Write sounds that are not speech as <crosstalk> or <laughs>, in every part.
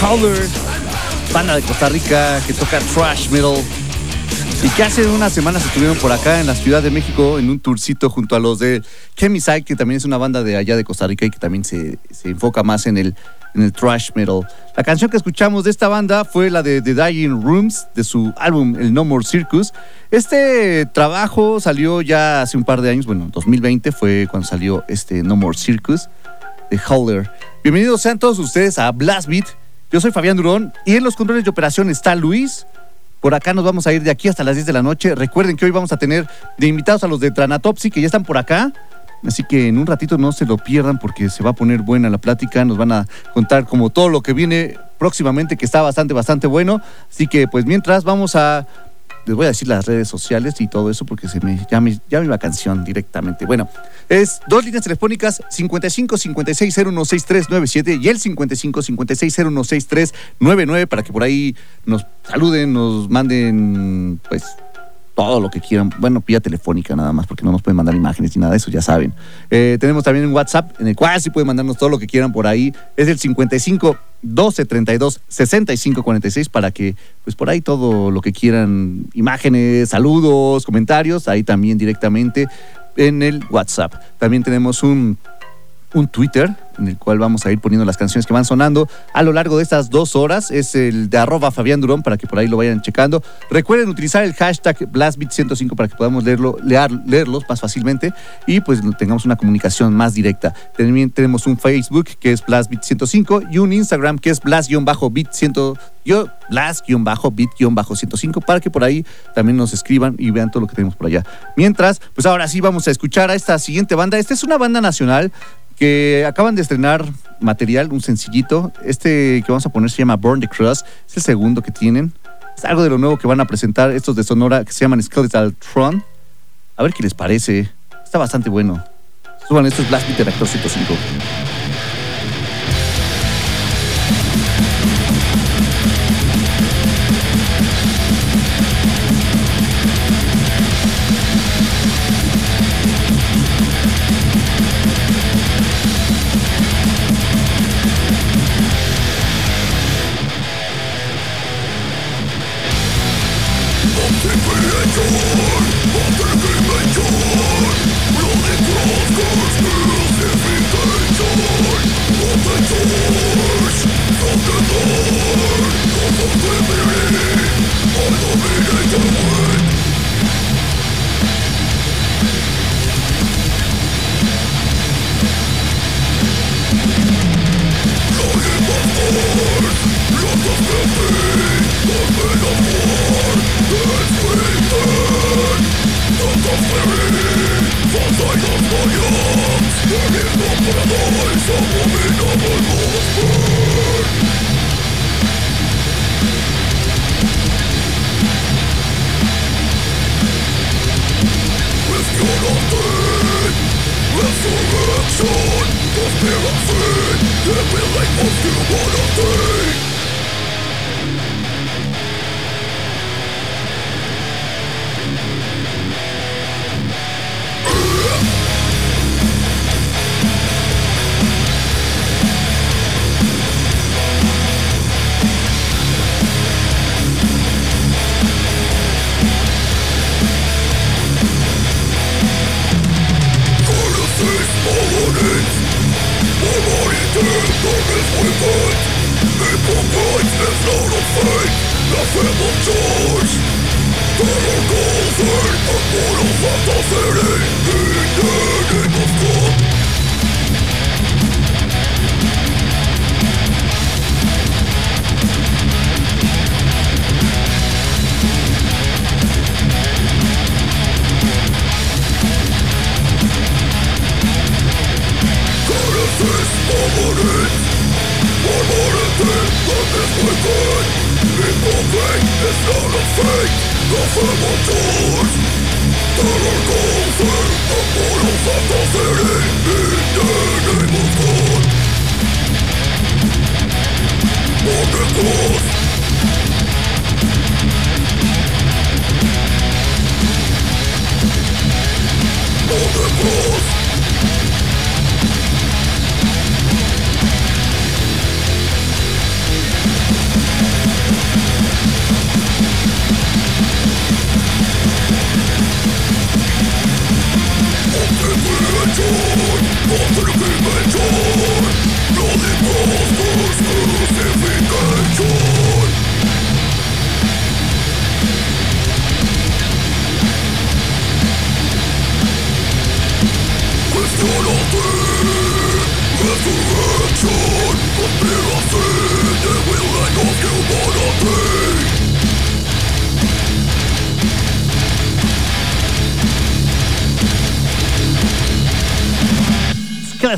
Color, banda de Costa Rica que toca thrash metal y que hace unas semanas estuvieron por acá en la Ciudad de México en un tourcito junto a los de Chemiside, que también es una banda de allá de Costa Rica y que también se, se enfoca más en el, en el thrash metal. La canción que escuchamos de esta banda fue la de The Dying Rooms de su álbum El No More Circus. Este trabajo salió ya hace un par de años, bueno, 2020 fue cuando salió este No More Circus de Howler. Bienvenidos sean todos ustedes a Blast Beat. Yo soy Fabián Durón y en los controles de operación está Luis. Por acá nos vamos a ir de aquí hasta las 10 de la noche. Recuerden que hoy vamos a tener de invitados a los de Tranatopsy, que ya están por acá. Así que en un ratito no se lo pierdan porque se va a poner buena la plática. Nos van a contar como todo lo que viene próximamente, que está bastante, bastante bueno. Así que pues mientras vamos a les voy a decir las redes sociales y todo eso porque se me me, ya me canción directamente. Bueno, es dos líneas telefónicas 55 56 016397 y el 55 56 016399 para que por ahí nos saluden, nos manden pues todo lo que quieran. Bueno, pilla telefónica nada más, porque no nos pueden mandar imágenes ni nada de eso, ya saben. Eh, tenemos también un WhatsApp en el cual sí pueden mandarnos todo lo que quieran por ahí. Es el 55 12 32 65 46 para que, pues por ahí todo lo que quieran, imágenes, saludos, comentarios, ahí también directamente en el WhatsApp. También tenemos un un Twitter en el cual vamos a ir poniendo las canciones que van sonando a lo largo de estas dos horas. Es el de arroba Fabián Durón para que por ahí lo vayan checando. Recuerden utilizar el hashtag BlastBeat105 para que podamos leerlo, leer, leerlos más fácilmente y pues tengamos una comunicación más directa. También tenemos un Facebook que es BlastBeat105 y un Instagram que es Blast-Bit100 yo Blast-Bit-105 para que por ahí también nos escriban y vean todo lo que tenemos por allá. Mientras, pues ahora sí vamos a escuchar a esta siguiente banda. Esta es una banda nacional que acaban de estrenar material, un sencillito. Este que vamos a poner se llama Burn the Cross, es el segundo que tienen. Es algo de lo nuevo que van a presentar estos de Sonora que se llaman Skeletal Tron. A ver qué les parece. Está bastante bueno. Suban estos Blast Beat Actor 105.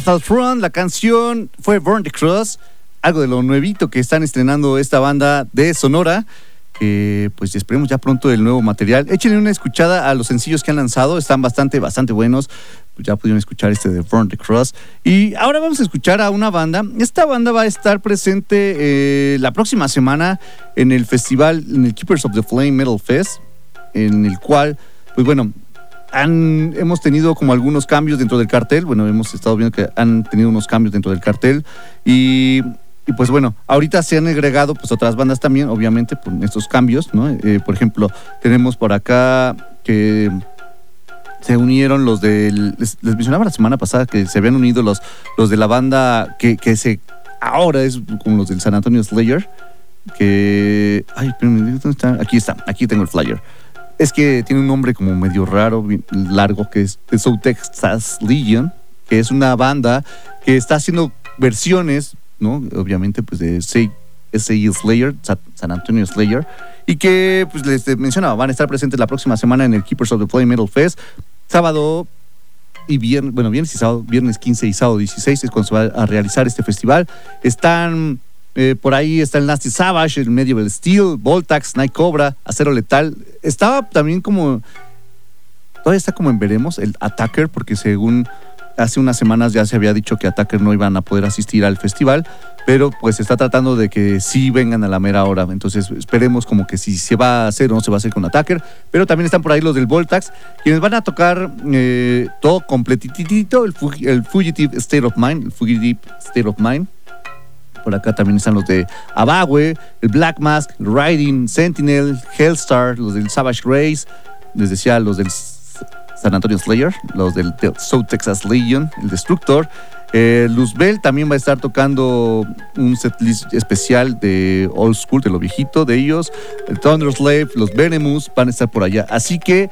La canción fue Burn the Cross, algo de lo nuevito que están estrenando esta banda de Sonora. pues esperemos ya pronto el nuevo material. Échenle una escuchada a los sencillos que han lanzado, están bastante, bastante buenos. Pues ya pudieron escuchar este de Burn the Cross. Y ahora vamos a escuchar a una banda. Esta banda va a estar presente eh, la próxima semana en el festival, en el Keepers of the Flame Metal Fest, en el cual, pues bueno, hemos tenido como algunos cambios dentro del cartel. Bueno, hemos estado viendo que han tenido unos cambios dentro del cartel. Y, pues bueno, ahorita se han agregado pues otras bandas también, obviamente, por estos cambios. Eh, por ejemplo, tenemos por acá que se unieron los del. Les, mencionaba la semana pasada que se habían unido los, los de la banda que, se. Ahora es como los del San Antonio Slayer. Que. Ay, ¿dónde está? Aquí está, aquí tengo el flyer es que tiene un nombre como medio raro, largo, que es The South Texas Legion, que es una banda que está haciendo versiones, ¿no? Obviamente, pues de S.A.E. Slayer, San Antonio Slayer, y que, pues les mencionaba, van a estar presentes la próxima semana en el Keepers of the Play Metal Fest, sábado y viernes, bueno, viernes y sábado, viernes 15 y sábado 16 es cuando se va a realizar este festival. Están eh, por ahí está el Nasty Savage, el Medieval Steel, Voltax, Night Cobra, Acero Letal. Estaba también como. Todavía está como en veremos el Attacker, porque según hace unas semanas ya se había dicho que Attacker no iban a poder asistir al festival, pero pues está tratando de que sí vengan a la mera hora. Entonces esperemos como que si se va a hacer o no se va a hacer con Attacker. Pero también están por ahí los del Voltax, quienes van a tocar eh, todo completitito, el Fugitive State of Mind, el Fugitive State of Mind por acá también están los de Abagüe, el Black Mask, Riding, Sentinel, Hellstar, los del Savage Race, les decía los del San Antonio Slayer, los del, South Texas Legion, el Destructor. Eh, Luzbel también va a estar tocando un setlist especial de Old School, de lo viejito de ellos. El Thunder Slave, los Venemus van a estar por allá. Así que,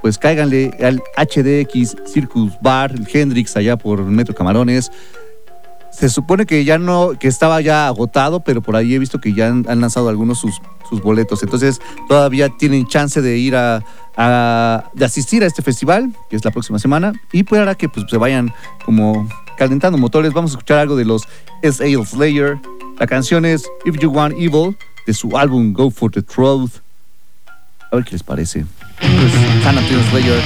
pues cáiganle al HDX Circus Bar, el Hendrix allá por Metro Camarones se supone que ya no, que estaba ya agotado, pero por ahí he visto que ya han, lanzado algunos sus, sus boletos. Entonces todavía tienen chance de ir a, de asistir a este festival, que es la próxima semana. Y pues ahora que pues, se vayan como calentando motores, vamos a escuchar algo de los S.A. Slayer. La canción es If You Want Evil, de su álbum Go for the Truth. A ver qué les parece. Pues, San Antonio Slayer,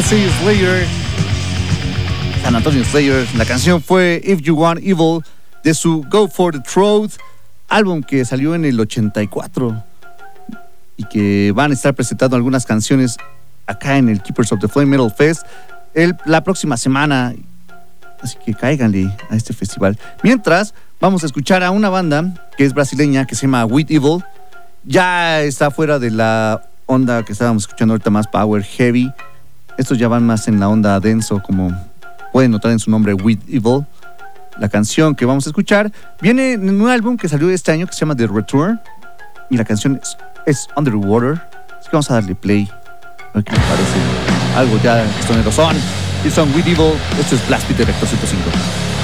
S.A. Slayer, San Antonio Slayer. La canción fue If You Want Evil de su Go for the Throat, álbum que salió en el 84 y que van a estar presentando algunas canciones acá en el Keepers of the Flame Metal Fest la próxima semana. Así que cáiganle a este festival. Mientras, vamos a escuchar a una banda que es brasileña que se llama With Evil. Ya está fuera de la onda que estábamos escuchando ahorita más power heavy. Estos ya van más en la onda denso, como pueden notar en su nombre With Evil. La canción que vamos a escuchar viene en un álbum que salió este año que se llama The Return. Y la canción es, es Underwater. Así que vamos a darle play. A ver qué les parece. Algo ya estoneros son. Y son With Evil. Esto es Blast Beat de Vector 105.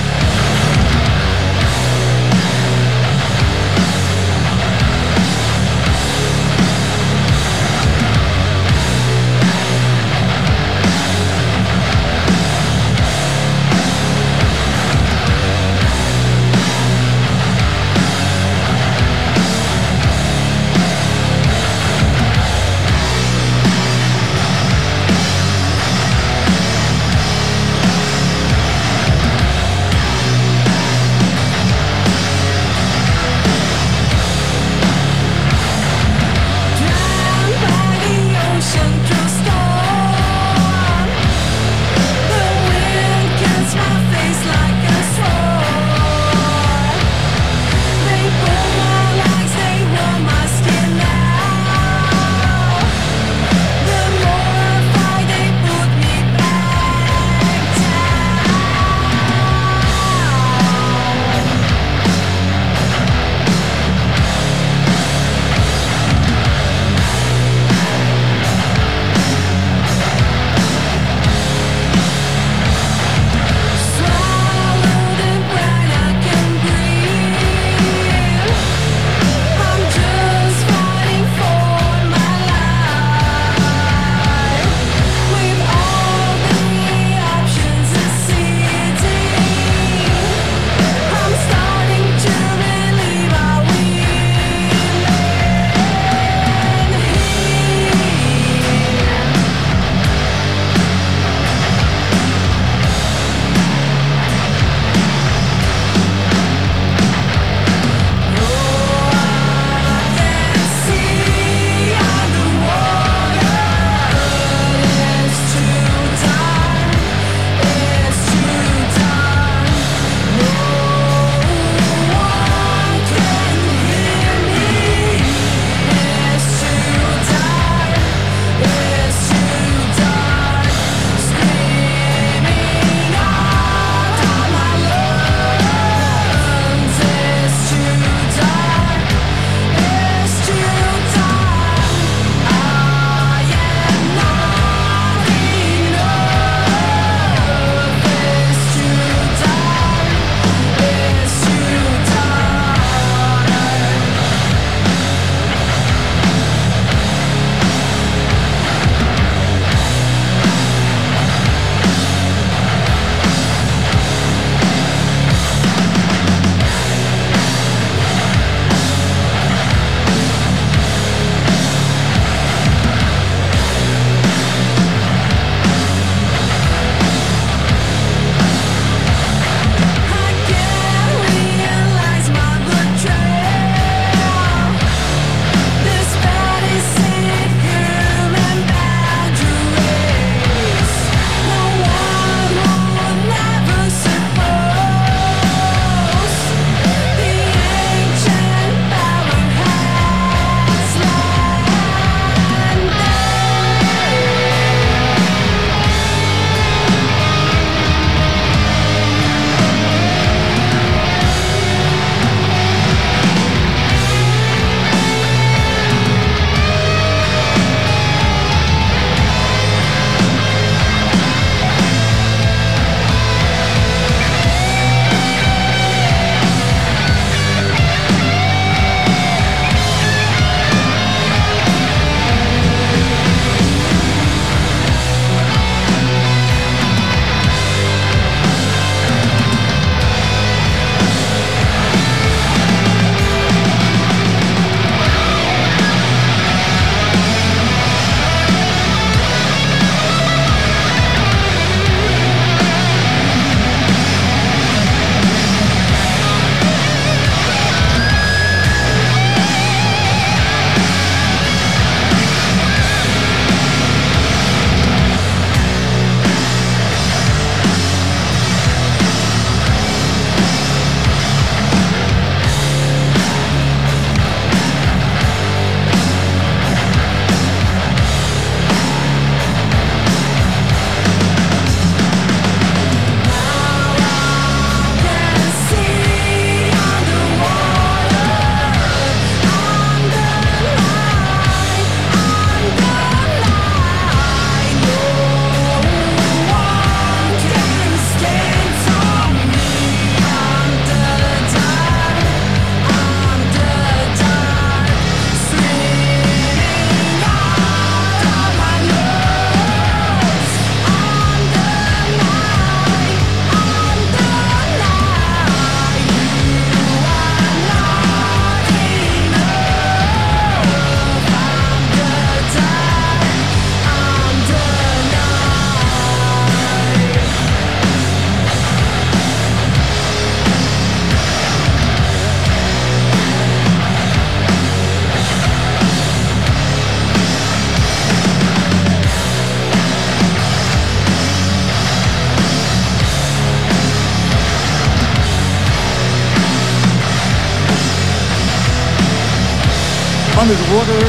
Underwater.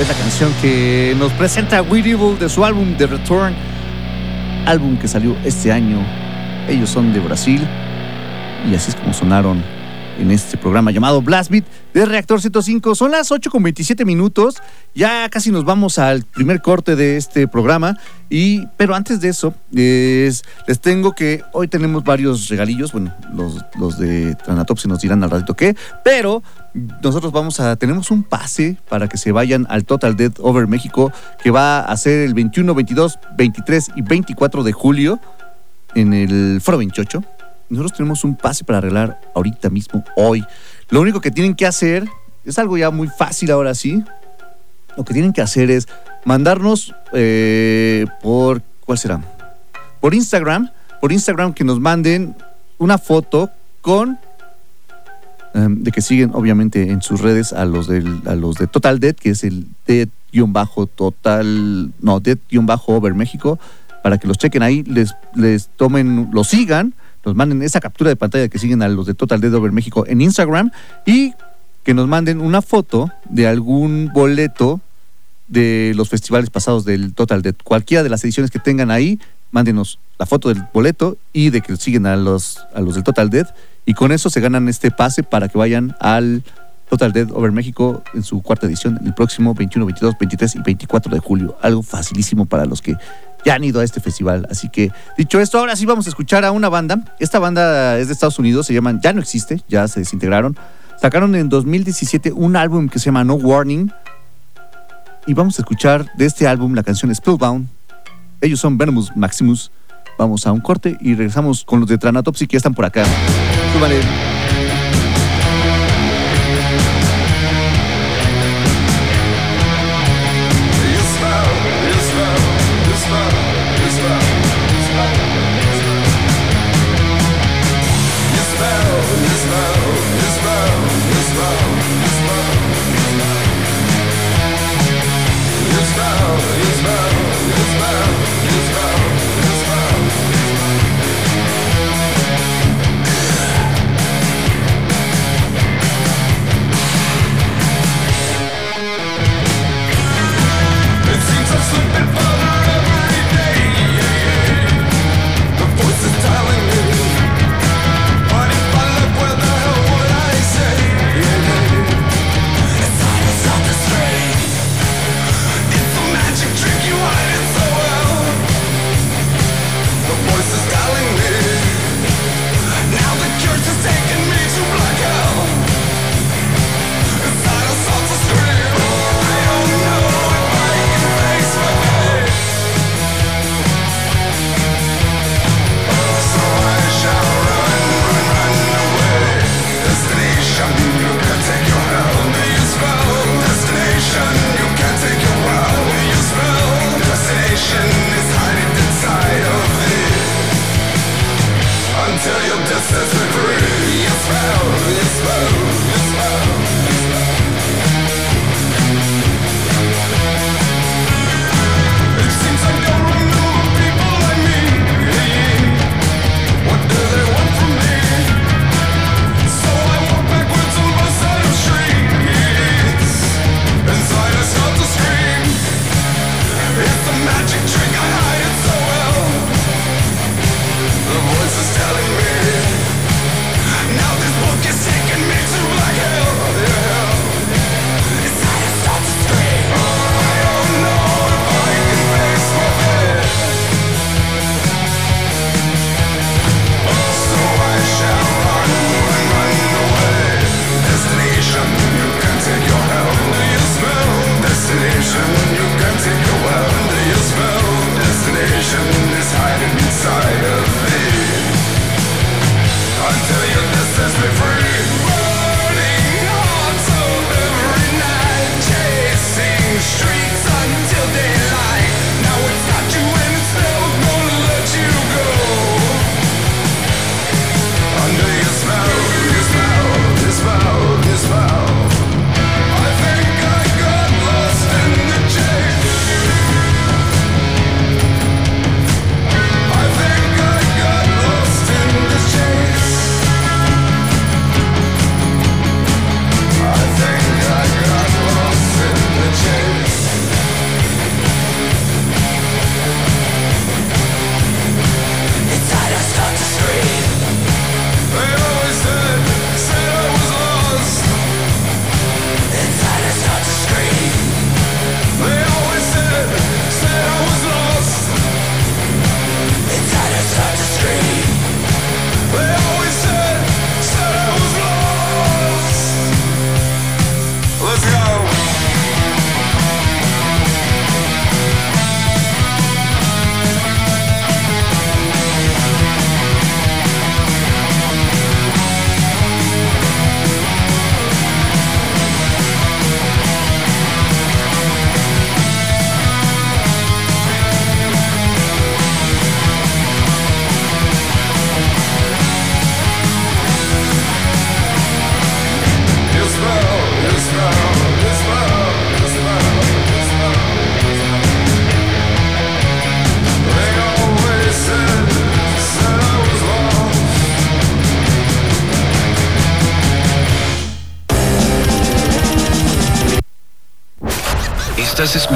Es la canción que nos presenta Weird Evil de su álbum The Return, álbum que salió este año. Ellos son de Brasil y así es como sonaron en este programa llamado Blast Beat de Reactor 105. Son las 8 con 27 minutos. Ya casi nos vamos al primer corte de este programa. Y, pero antes de eso, les tengo que hoy tenemos varios regalillos. Bueno, los, los de Tranatopsi nos dirán al ratito qué. Pero nosotros vamos a, tenemos un pase para que se vayan al Total Dead Over México que va a ser el 21, 22, 23 y 24 de julio en el Foro 28 nosotros tenemos un pase para arreglar ahorita mismo, hoy. Lo único que tienen que hacer, es algo ya muy fácil ahora sí, lo que tienen que hacer es mandarnos eh, por, ¿cuál será? Por Instagram, por Instagram que nos manden una foto con em, de que siguen obviamente en sus redes a los del, a los de Total Dead, que es el Dead-Total, no, Dead-Over México, para que los chequen ahí, les, les tomen, los sigan nos manden esa captura de pantalla que siguen a los de Total Dead Over México en Instagram y que nos manden una foto de algún boleto de los festivales pasados del Total Dead. Cualquiera de las ediciones que tengan ahí, mándenos la foto del boleto y de que siguen a los, a los del Total Dead. Y con eso se ganan este pase para que vayan al Total Dead Over México en su cuarta edición el próximo 21, 22, 23 y 24 de julio. Algo facilísimo para los que ya han ido a este festival. Así que, dicho esto, ahora sí vamos a escuchar a una banda. Esta banda es de Estados Unidos, se llaman Ya no existe, ya se desintegraron. Sacaron en 2017 un álbum que se llama No Warning. Y vamos a escuchar de este álbum la canción Spellbound. Ellos son Venomous Maximus. Vamos a un corte y regresamos con los de Tranatopsy que ya están por acá. Súbale.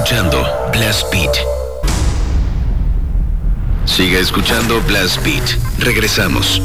Escuchando Blast Beat. Siga escuchando Blast Beat. Regresamos.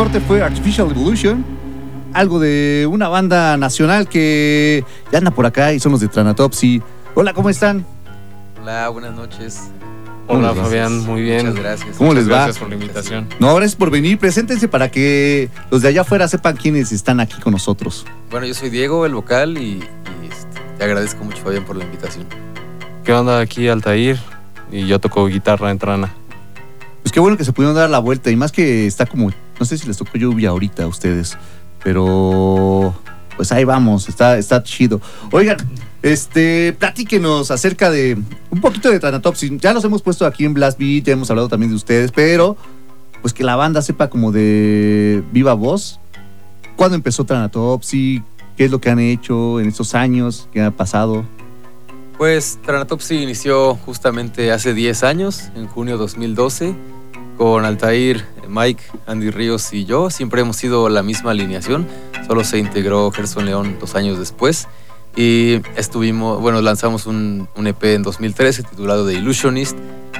Corte fue Artificial Evolution, algo de una banda nacional que ya anda por acá y son los de Tranatopsy. Hola, ¿cómo están? Hola, buenas noches. Hola Fabián, muy bien. Muchas gracias. ¿Cómo les va? Gracias por la invitación. No, gracias por venir. Preséntense para que los de allá afuera sepan quiénes están aquí con nosotros. Bueno, yo soy Diego, el vocal, y, y, este, te agradezco mucho, Fabián, por la invitación. ¿Qué onda aquí, Altair? Y yo toco guitarra en Trana. Pues qué bueno que se pudieron dar la vuelta y más que está como no sé si les tocó lluvia ahorita a ustedes, pero pues ahí vamos, está, está chido. Oigan, este, platíquenos acerca de un poquito de Thanatopsis. Ya los hemos puesto aquí en Blast Beat, ya hemos hablado también de ustedes, pero pues que la banda sepa como de viva voz. ¿Cuándo empezó Thanatopsis? ¿Qué es lo que han hecho en estos años? ¿Qué ha pasado? Pues Thanatopsis inició justamente hace 10 años, en junio de 2012, con Altair Mike, Andy Ríos y yo. Siempre hemos sido la misma alineación, solo se integró Gerson León dos años después. Y estuvimos, bueno, lanzamos un, EP en 2013 titulado The Illusionist,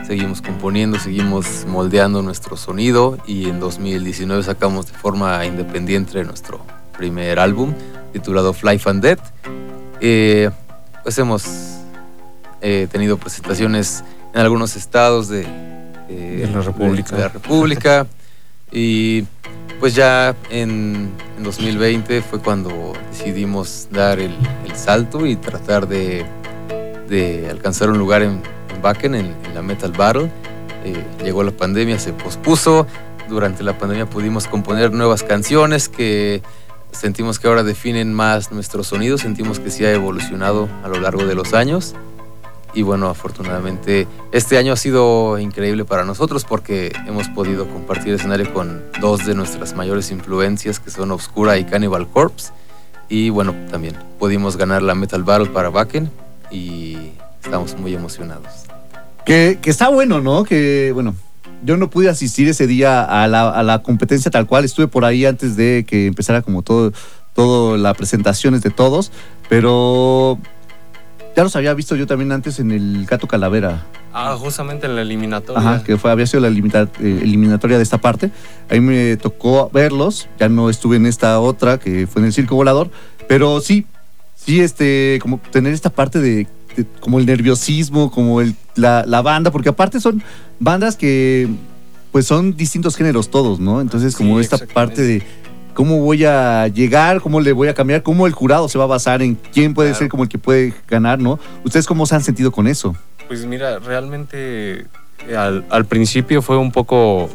seguimos componiendo, seguimos moldeando nuestro sonido y en 2019 sacamos de forma independiente nuestro primer álbum titulado Fly and Dead. Eh, pues hemos eh, tenido presentaciones en algunos estados de, eh, De la República. de la República. y pues ya en, en 2020 fue cuando decidimos dar el, el salto y tratar de, de alcanzar un lugar en, en Wacken, en, en la Metal Battle. Eh, llegó la pandemia, se pospuso. Durante la pandemia pudimos componer nuevas canciones que sentimos que ahora definen más nuestro sonido, sentimos que sí ha evolucionado a lo largo de los años. Y bueno, afortunadamente este año ha sido increíble para nosotros porque hemos podido compartir escenario con dos de nuestras mayores influencias que son Obscura y Cannibal Corpse. Y bueno, también pudimos ganar la Metal Battle para Wacken y estamos muy emocionados. Que, que está bueno, ¿no? Que, bueno, yo no pude asistir ese día a la, a la competencia tal cual. Estuve por ahí antes de que empezara como todo, todo las presentaciones de todos. Pero ya los había visto yo también antes en el Gato Calavera. Ah, justamente en la eliminatoria. Ajá, que fue, había sido la eh, eliminatoria de esta parte. Ahí me tocó verlos. Ya no estuve en esta otra, que fue en el Circo Volador. Pero sí, sí, este, como tener esta parte de, de- como el nerviosismo, como el, la, la banda, porque aparte son bandas que, pues son distintos géneros todos, ¿no? Entonces, como Sí, esta parte de cómo voy a llegar, cómo le voy a cambiar, cómo el jurado se va a basar en quién puede Claro. ser como el que puede ganar, ¿no? ¿Ustedes cómo se han sentido con eso? Pues mira, realmente al, al principio fue un poco,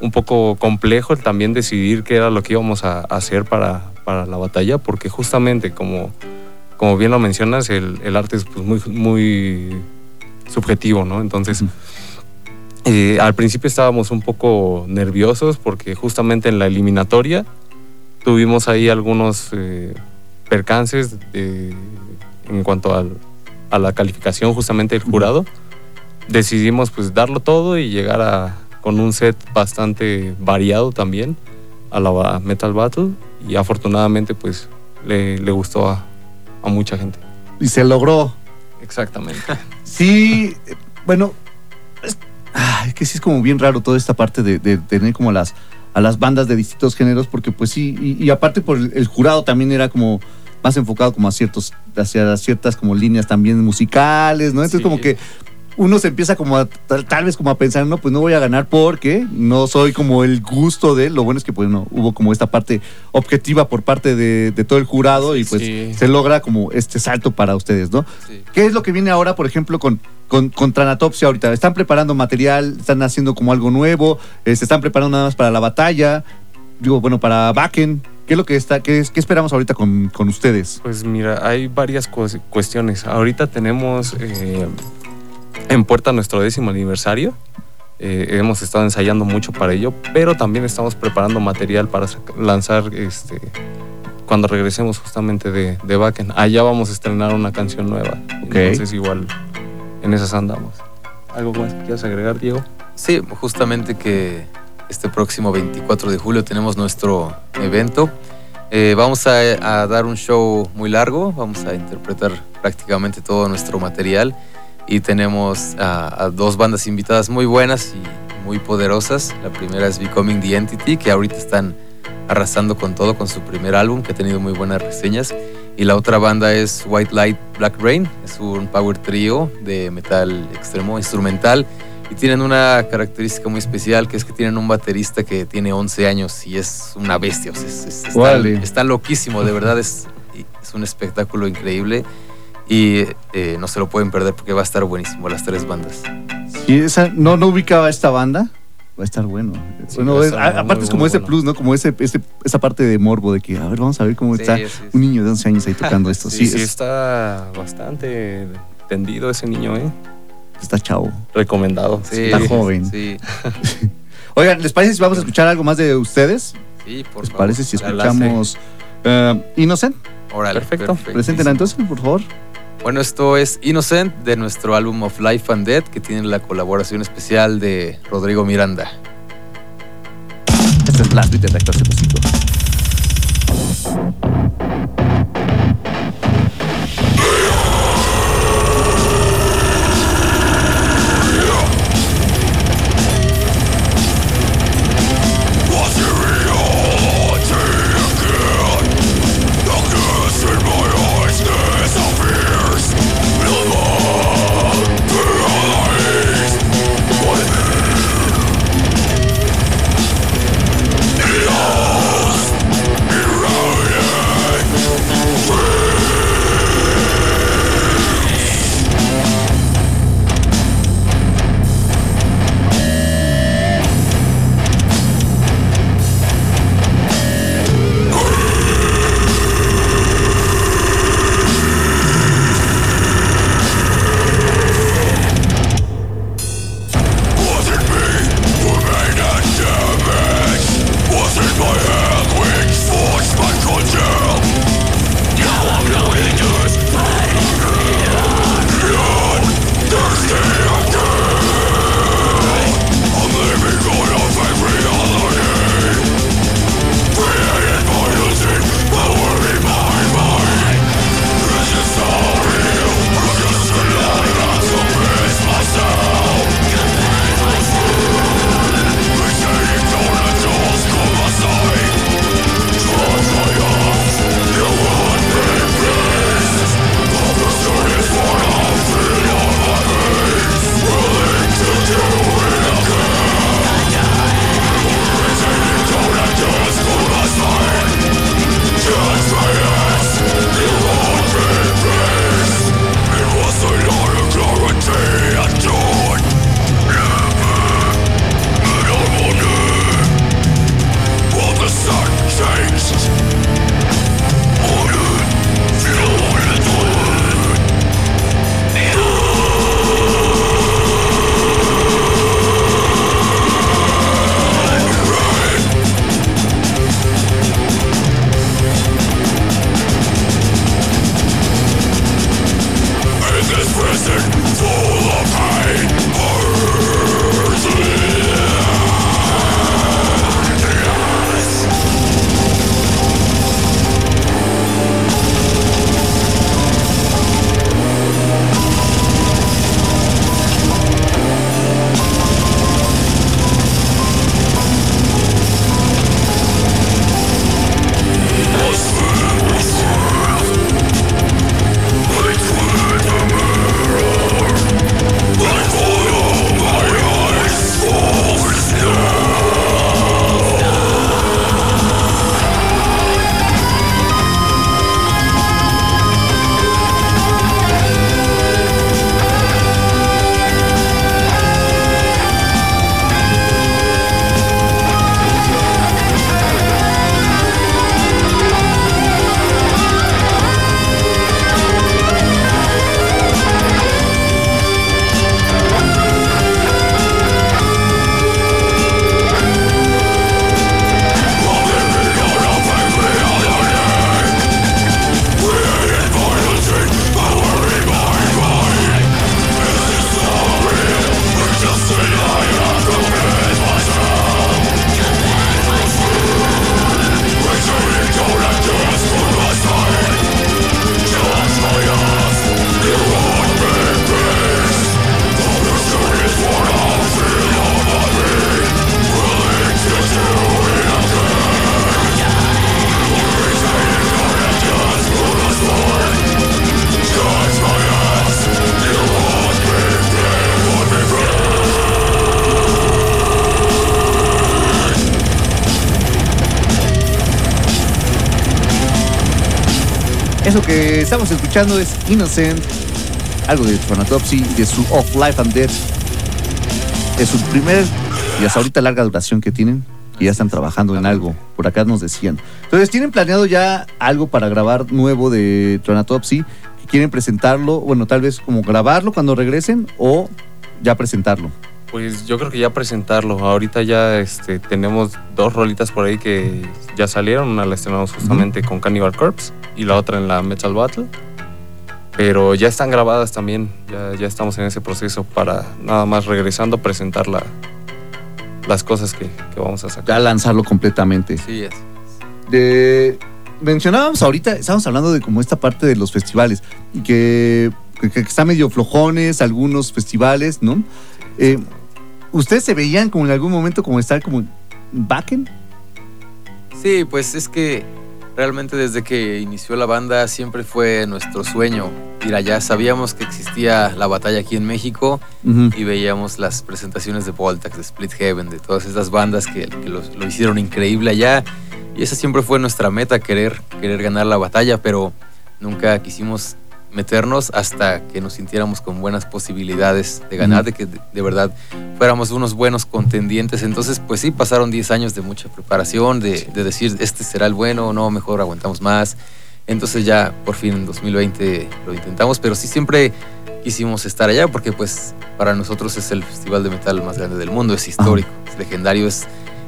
un poco complejo el también decidir qué era lo que íbamos a, a hacer para, para la batalla, porque justamente como, como bien lo mencionas, el, el arte es pues, muy, muy subjetivo, ¿no? Entonces, eh, al principio estábamos un poco nerviosos porque justamente en la eliminatoria tuvimos ahí algunos eh, percances de- en cuanto al, a la calificación justamente del jurado. Decidimos pues darlo todo y llegar a, con un set bastante variado también a la Metal Battle y afortunadamente pues le, le gustó a, a mucha gente. Y se logró. Exactamente. <laughs> Sí, eh, bueno, es, que sí es como bien raro toda esta parte de, de tener como las a las bandas de distintos géneros, porque pues sí, y, y aparte por el, el jurado también era como más enfocado como a ciertos, hacia ciertas como líneas también musicales, ¿no? Entonces Sí. como que uno se empieza como a, tal, tal vez como a pensar, no, pues no voy a ganar porque no soy como el gusto de, lo bueno es que pues no, hubo como esta parte objetiva por parte de, de todo el jurado y pues Sí. se logra como este salto para ustedes, ¿no? Sí. ¿Qué es lo que viene ahora, por ejemplo, con, con, con Tranatopsia ahorita? ¿Están preparando material? ¿Están haciendo como algo nuevo? Eh, ¿Se están preparando nada más para la batalla? Digo, bueno, para Backen. ¿Qué es lo que está, qué, es- qué esperamos ahorita con, con ustedes? Pues mira, hay varias cues- cuestiones. Ahorita tenemos eh, en puerta nuestro décimo aniversario. Eh, hemos estado ensayando mucho para ello, pero también estamos preparando material para lanzar este, cuando regresemos justamente de, de Backen. Allá vamos a estrenar una canción nueva. Entonces igual en esas andamos. ¿Algo más que quieras agregar, Diego? Sí, justamente que este próximo 24 de julio tenemos nuestro evento. Eh, vamos a, a dar un show muy largo, vamos a interpretar prácticamente todo nuestro material y tenemos a, a dos bandas invitadas muy buenas y muy poderosas. La primera es Becoming the Entity, que ahorita están arrasando con todo con su primer álbum, que ha tenido muy buenas reseñas. Y la otra banda es White Light Black Rain, es un power trio de metal extremo instrumental. Y tienen una característica muy especial que es que tienen un baterista que tiene 11 años y es una bestia, o sea, es- es- está, está loquísimo, de verdad es, es un espectáculo increíble y eh, no se lo pueden perder porque va a estar buenísimo las tres bandas. Si esa, no, no ubicaba esta banda, va a estar bueno. Sí, Bueno, a es- muy, aparte es muy como ese bueno. plus, ¿no? Como ese, ese- esa parte de morbo de que, a ver, vamos a ver cómo está Sí, sí, sí. un niño de 11 años ahí tocando esto. <laughs> Sí, Sí, sí, es- está bastante tendido ese niño, ¿eh? está chavo. Recomendado. Sí, Está joven. Sí, <laughs> Oigan, ¿les parece si vamos a escuchar algo más de ustedes? sí, por ¿Les favor. parece si escuchamos eh, Innocent? Órale, Perfecto. Preséntenla entonces, por favor. Bueno, esto es Innocent de nuestro álbum Of Life and Death que tiene la colaboración especial de Rodrigo Miranda. Esto es Blast Beat de estamos escuchando es Innocent, algo de Thronotopsy, de su Of Life and Death. Es su primer y hasta ahorita larga duración que tienen, y ya están trabajando en algo. Por acá nos decían. Entonces, ¿tienen planeado ya algo para grabar nuevo de Thronotopsy? ¿Quieren presentarlo? Bueno, tal vez como grabarlo cuando regresen o ya presentarlo. Pues yo creo que ya presentarlo. Ahorita ya este, tenemos dos rolitas por ahí que ya salieron. Una la estrenamos justamente con Cannibal Corpse y la otra en la Metal Battle. Pero ya están grabadas también. Ya, ya estamos en ese proceso para nada más regresando presentarla las cosas que, que vamos a sacar. Ya lanzarlo completamente. Sí, es. de mencionábamos ahorita, estábamos hablando de como esta parte de los festivales, que, que está medio flojones algunos festivales, ¿no? Eh, ¿Ustedes se veían como en algún momento como estar como backen? Sí, pues es que realmente desde que inició la banda siempre fue nuestro sueño ir allá. Sabíamos que existía la batalla aquí en México y veíamos las presentaciones de Voltax, de Split Heaven, de todas esas bandas que, que los- lo hicieron increíble allá. Y esa siempre fue nuestra meta, querer, querer ganar la batalla, pero nunca quisimos meternos hasta que nos sintiéramos con buenas posibilidades de ganar, de que de, de verdad fuéramos unos buenos contendientes. Entonces, pues sí, pasaron 10 años de mucha preparación, de, de decir, este será el bueno, no, mejor aguantamos más. Entonces ya por fin en 2020 lo intentamos, pero sí siempre quisimos estar allá porque pues para nosotros es el festival de metal más grande del mundo, es histórico, es legendario, es,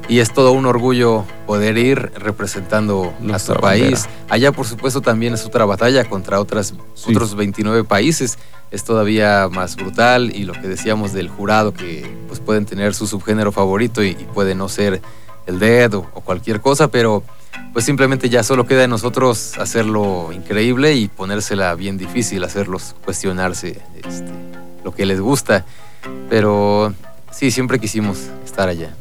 y es todo un orgullo poder ir representando a Nuestra tu país. bandera. Allá por supuesto también es otra batalla contra otras, Sí. otros 29 países, es todavía más brutal y lo que decíamos del jurado que pues pueden tener su subgénero favorito y, y puede no ser el dead o, o cualquier cosa, pero pues simplemente ya solo queda en nosotros hacerlo increíble y ponérsela bien difícil, hacerlos cuestionarse este, lo que les gusta. Pero sí, siempre quisimos estar allá.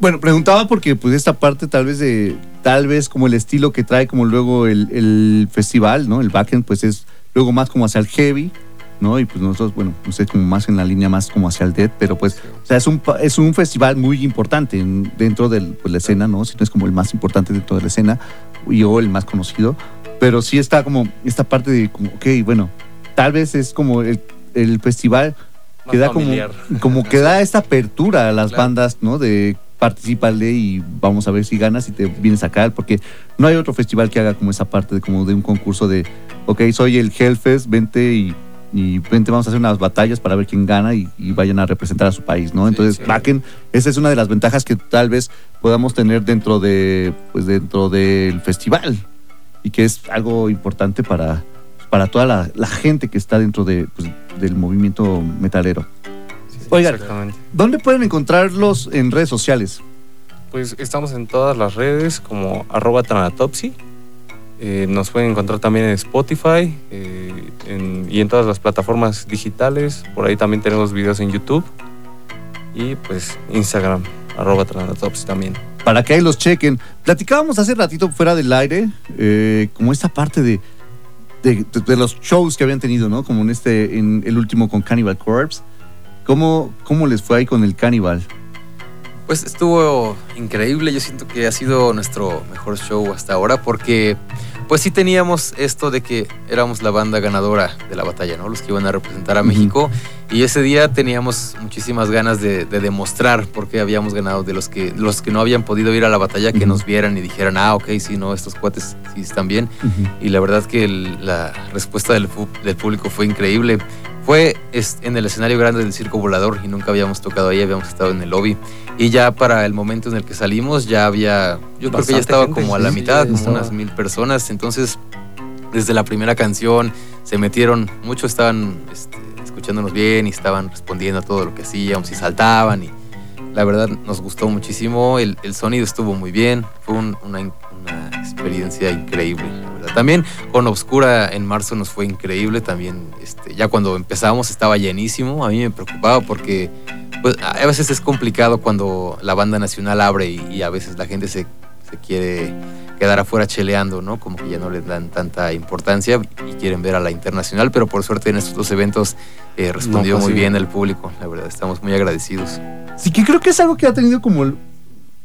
Bueno, preguntaba porque pues esta parte tal vez de, tal vez como el estilo que trae como luego el, el festival, ¿no? El backend pues es luego más como hacia el heavy, ¿no? Y pues nosotros, bueno, no sé, como más en la línea más como hacia el dead, pero pues, o sea, es un, es un festival muy importante en- dentro de la escena, ¿no? Si no es como el más importante dentro de la escena y o el más conocido, pero sí está como esta parte de como, ok, bueno, tal vez es como el, el festival Más que da como, como que <laughs> da esta apertura a las Claro. bandas, ¿no? De participale y vamos a ver si ganas y te vienes acá, porque no hay otro festival que haga como esa parte de como de un concurso de, ok, soy el Hellfest, vente y, y vente, vamos a hacer unas batallas para ver quién gana y, y vayan a representar a su país, ¿no? Sí, Entonces, sí. Backen, esa es una de las ventajas que tal vez podamos tener dentro de, pues dentro del festival y que es algo importante para, para toda la, la gente que está dentro de, pues, del movimiento metalero. Oigan. Exactamente. ¿Dónde pueden encontrarlos en redes sociales? Pues estamos en todas las redes como arroba Tranatopsy. Eh, nos pueden encontrar también en Spotify eh, en- y en todas las plataformas digitales. Por ahí también tenemos videos en YouTube. Y pues Instagram, arroba Tranatopsy también. Para que ahí los chequen. Platicábamos hace ratito fuera del aire, eh, como esta parte de, de, de- de los shows que habían tenido, ¿no? Como en este, en el último con Cannibal Corpse. ¿Cómo, ¿Cómo les fue ahí con el Cannibal? Pues estuvo increíble, yo siento que ha sido nuestro mejor show hasta ahora porque pues sí teníamos esto de que éramos la banda ganadora de la batalla, ¿no? Los que iban a representar a Ujú. México y ese día teníamos muchísimas ganas de, de demostrar por qué habíamos ganado de los que los que no habían podido ir a la batalla que Ujú. nos vieran y dijeran, ah, ok, sí, no, estos cuates sí están bien y la verdad que el- la respuesta del, del público fue increíble. Fue en el escenario grande del Circo Volador y nunca habíamos tocado ahí, habíamos estado en el lobby. Y ya para el momento en el que salimos ya había, yo creo que ya Bastante estaba gente, como a la sí, mitad, como estaba. unas mil personas. Entonces, desde la primera canción se metieron, muchos estaban este, escuchándonos bien y estaban respondiendo a todo lo que hacíamos y saltaban y la verdad nos gustó muchísimo, el, el sonido estuvo muy bien, fue un- una, una experiencia increíble, También con Obscura en marzo nos fue increíble, también este, ya cuando empezamos estaba llenísimo, a mí me preocupaba porque pues, a veces es complicado cuando la banda nacional abre y, y a veces la gente se, se quiere quedar afuera cheleando, ¿no? Como que ya no le dan tanta importancia y quieren ver a la internacional, pero por suerte en estos dos eventos eh, respondió pues muy sí. bien el público, la verdad, estamos muy agradecidos. Sí, que creo que es algo que ha tenido como el-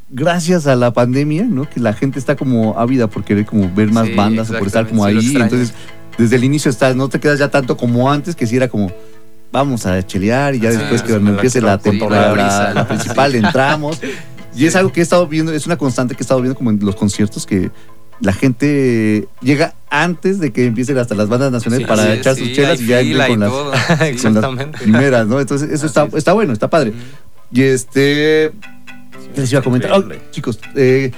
gracias a la pandemia, ¿no? Que la gente está como ávida por querer como ver más Sí, bandas o por estar como ahí. Entonces, desde el inicio estás, no te quedas ya tanto como antes, que si era como vamos a chelear y ya Sí, después que cuando empiece la temporada, la, Sí. principal, entramos. <laughs> Y es algo que he estado viendo, es una constante que he estado viendo como en los conciertos que la gente llega antes de que empiecen hasta las bandas nacionales Sí, para sí, echar sí, sus chelas y ya entren con las, con primeras, ¿no? Entonces, eso Así está, es. está bueno, está padre. Y este, les iba a comentar, oh, chicos, eh,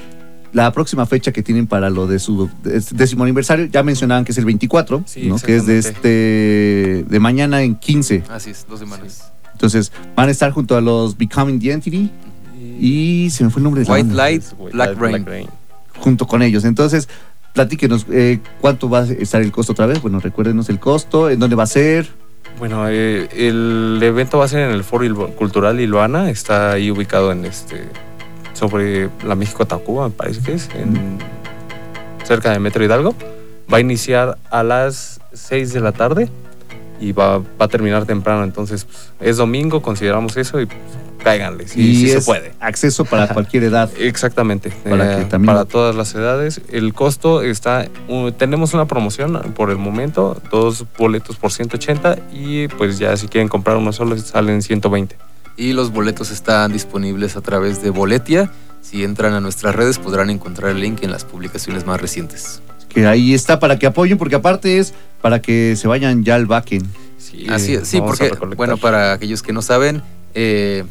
la próxima fecha que tienen para lo de su décimo aniversario, ya mencionaban que es el 24, Sí, ¿no? que es de este de mañana en 15. Así es, dos semanas. Entonces, van a estar junto a los Becoming the Entity. Y se me fue el nombre de la White banda. Light, White Black Light, Rain. junto con ellos. Entonces, platíquenos eh, cuánto va a estar el costo otra vez. Bueno, recuérdenos el costo, en dónde va a ser. Bueno, eh, el evento va a ser en el Foro Cultural Ilvana, está ahí ubicado en este sobre la México Tacuba, me parece que es, en, cerca de Metro Hidalgo. Va a iniciar a las 6 de la tarde y va, va a terminar temprano, entonces pues, es domingo, consideramos eso y pues, cáiganle, sí, y sí se puede. acceso para cualquier edad. Exactamente, Para eh, que también- para todas las edades. El costo está, uh, tenemos una promoción por el momento, dos boletos por 180 y pues ya si quieren comprar uno solo salen 120. Y los boletos están disponibles a través de Boletia. Si entran a nuestras redes podrán encontrar el link en las publicaciones más recientes. Que ahí está para que apoyen, porque aparte es para que se vayan ya al backend. Sí, Así es, sí, porque, bueno, para aquellos que no saben, eh,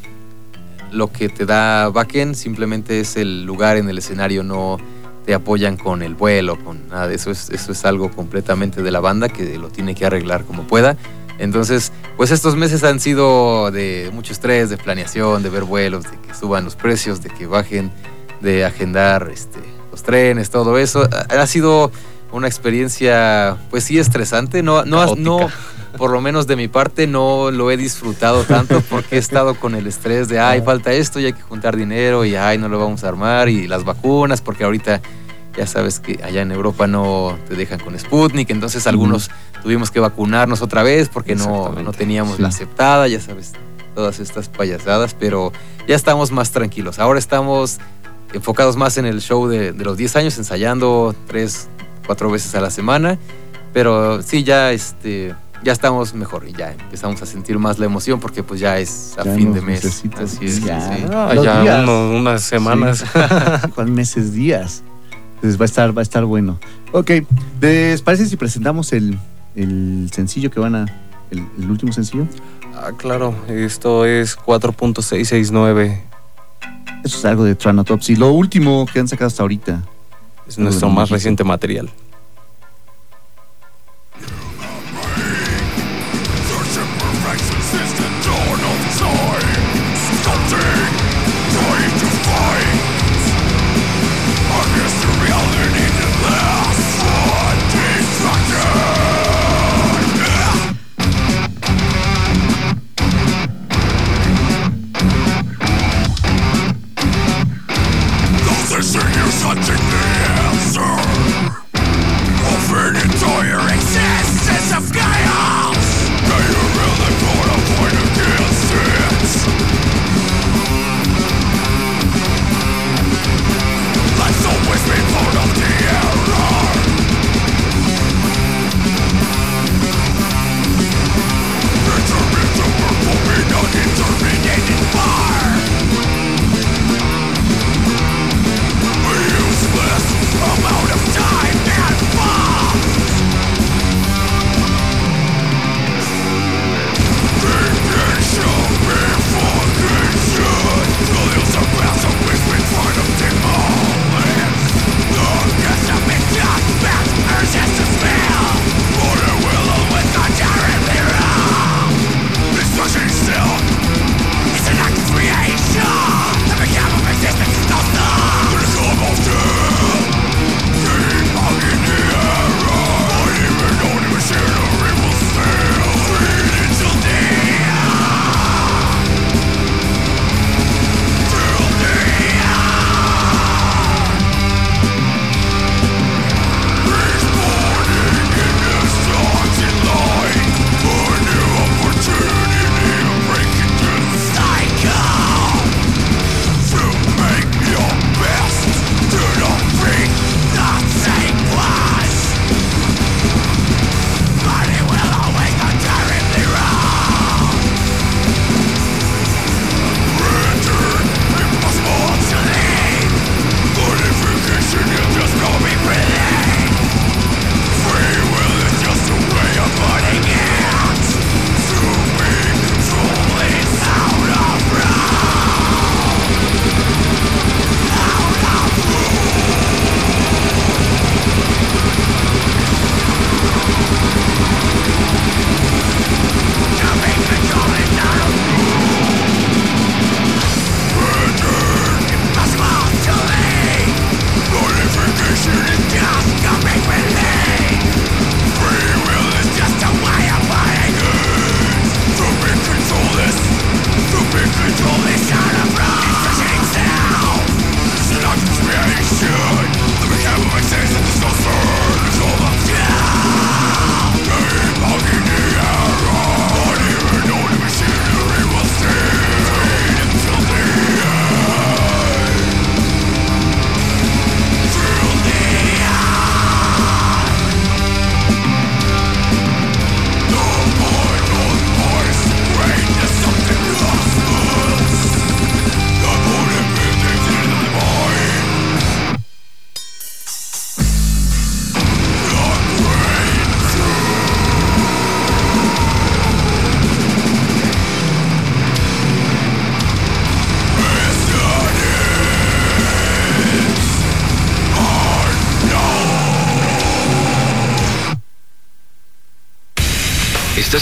lo que te da Backend simplemente es el lugar en el escenario, no te apoyan con el vuelo, con nada eso. Es, eso es algo completamente de la banda que lo tiene que arreglar como pueda. Entonces, pues estos meses han sido de mucho estrés, de planeación, de ver vuelos, de que suban los precios, de que bajen, de agendar este, los trenes, todo eso. Ha, sido una experiencia, pues sí, estresante. No, no, no, por lo menos de mi parte, no lo he disfrutado tanto porque he estado con el estrés de, ay, falta esto y hay que juntar dinero y, ay, no lo vamos a armar y las vacunas, porque ahorita ya sabes que allá en Europa no te dejan con Sputnik, entonces algunos tuvimos que vacunarnos otra vez porque no, no teníamos sí. la aceptada, ya sabes, todas estas payasadas, pero ya estamos más tranquilos. Ahora estamos enfocados más en el show de, de los 10 años, ensayando tres, cuatro veces a la semana, pero sí, ya este... Ya estamos mejor y ya empezamos a sentir más la emoción porque pues ya es a Ya fin de mes. necesitas. Así es, Ya. sí. Los ya uno- unas semanas. <laughs> ¿Cuál meses, días? Entonces va a estar, va a estar bueno. Ok, ¿les parece si presentamos el, el sencillo que van a. El, el último sencillo? Ah, claro, esto es 4.669. Eso es algo de Tranatopsy. Lo último que han sacado hasta ahorita. Es nuestro más reciente material.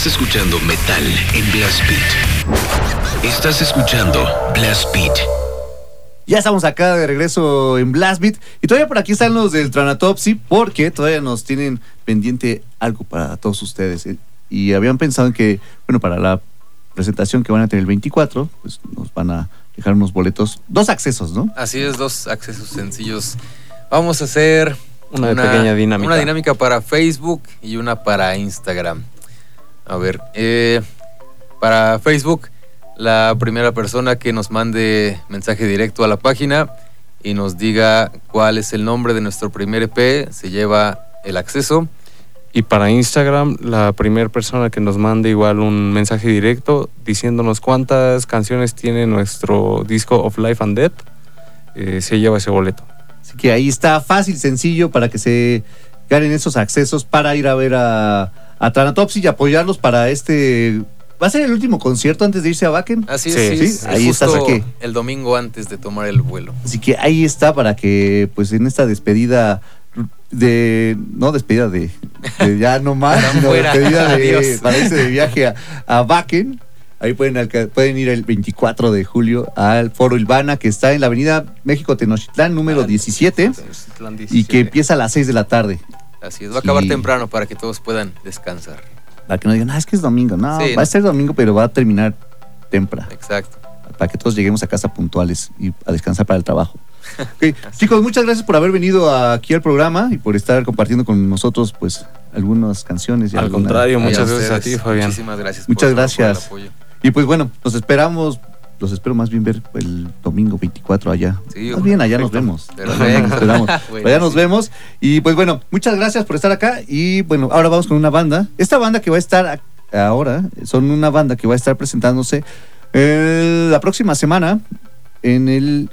Estás escuchando Metal en Blast Beat. Estás escuchando Blast Beat. Ya estamos acá de regreso en Blast Beat. Y todavía por aquí están los del Tranatopsy, porque todavía nos tienen pendiente algo para todos ustedes. eh. Y habían pensado en que, bueno, para la presentación que van a tener el 24, pues nos van a dejar unos boletos, dos accesos, ¿no? Así es, dos accesos sencillos. Vamos a hacer Una pequeña dinámica. Una dinámica para Facebook y una para Instagram. A ver, eh, para Facebook, la primera persona que nos mande mensaje directo a la página y nos diga cuál es el nombre de nuestro primer EP, se lleva el acceso. Y para Instagram, la primera persona que nos mande igual un mensaje directo diciéndonos cuántas canciones tiene nuestro disco of Life and Death, eh, se lleva ese boleto. Así que ahí está fácil, sencillo para que se ganen esos accesos para ir a ver a, a Tranatopsy y apoyarlos para este. ¿Va a ser el último concierto antes de irse a Wacken? Así Sí, es, sí, sí, es ahí justo estás aquí. el domingo antes de tomar el vuelo. Así que ahí está para que, pues en esta despedida de. No despedida de. de ya no más, <laughs> Están sino fuera. despedida de. Adiós. Para irse de viaje a, a Wacken. Ahí pueden, ir el 24 de julio al Foro Ilvana, que está en la avenida México Tenochtitlán, número Ah, 17, y que empieza a las 6 de la tarde. Así es, va a acabar Sí. temprano para que todos puedan descansar. Para que no digan, ah, es que es domingo. No, Sí, va no. a ser domingo, pero va a terminar temprano. Exacto. Para que todos lleguemos a casa puntuales y a descansar para el trabajo. <laughs> Chicos, muchas gracias por haber venido aquí al programa y por estar compartiendo con nosotros, pues, algunas canciones. Y Al alguna- contrario, Ay, muchas gracias a ti, Fabián. Muchísimas gracias. Muchas por- por el gracias. apoyo. Y pues bueno, los esperamos, los espero más bien ver el domingo 24 allá. Sí, más bien allá nos vemos. Perfecto. Esperamos. <laughs> Bueno, allá nos vemos. Y pues bueno, muchas gracias por estar acá. Y bueno, ahora vamos con una banda. Esta banda que va a estar ahora, son una banda que va a estar presentándose eh, la próxima semana en el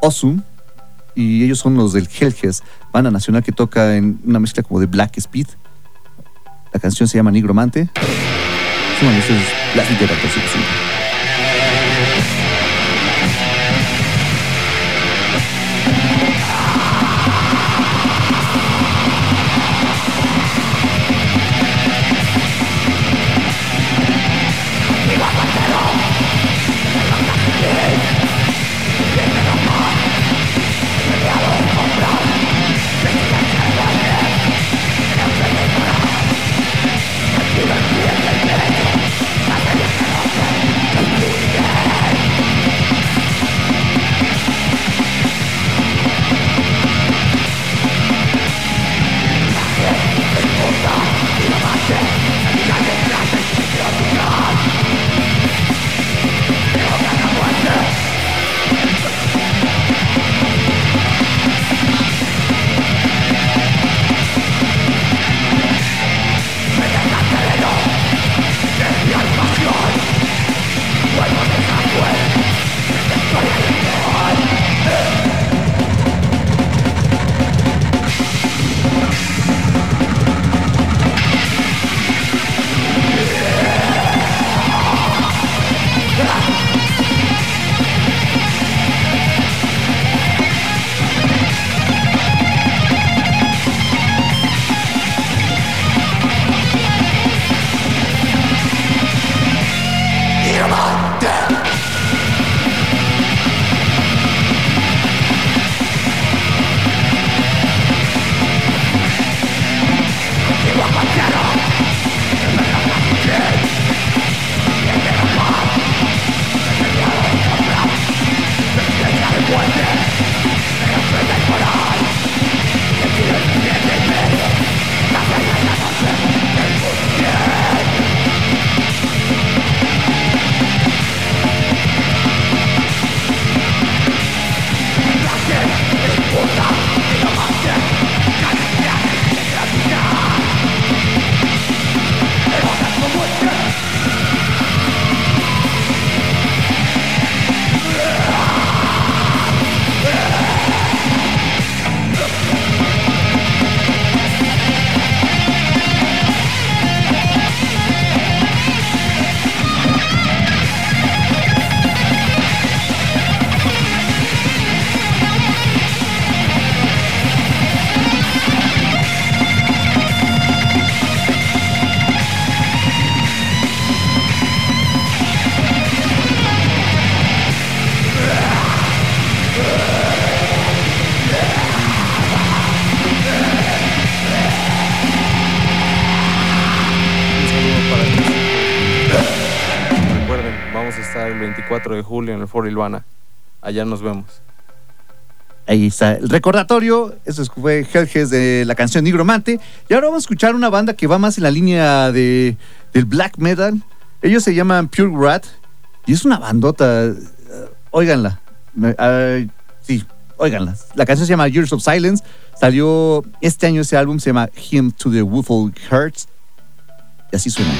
Osum. Y ellos son los del Hellges, banda nacional que toca en una mezcla como de Black Speed. La canción se llama Nigromante. Esto es 24 de julio en el Foro Ilvana. Allá nos vemos. Ahí está el recordatorio. Eso fue Hellges de la canción Nigromante. Y ahora vamos a escuchar una banda que va más en la línea de, del black metal. Ellos se llaman Pure Rat. Y es una bandota. Uh, óiganla. Uh, sí, óiganla. La canción se llama Years of Silence. Salió este año ese álbum. Se llama Hymn to the Woofle Hearts. Y así suena.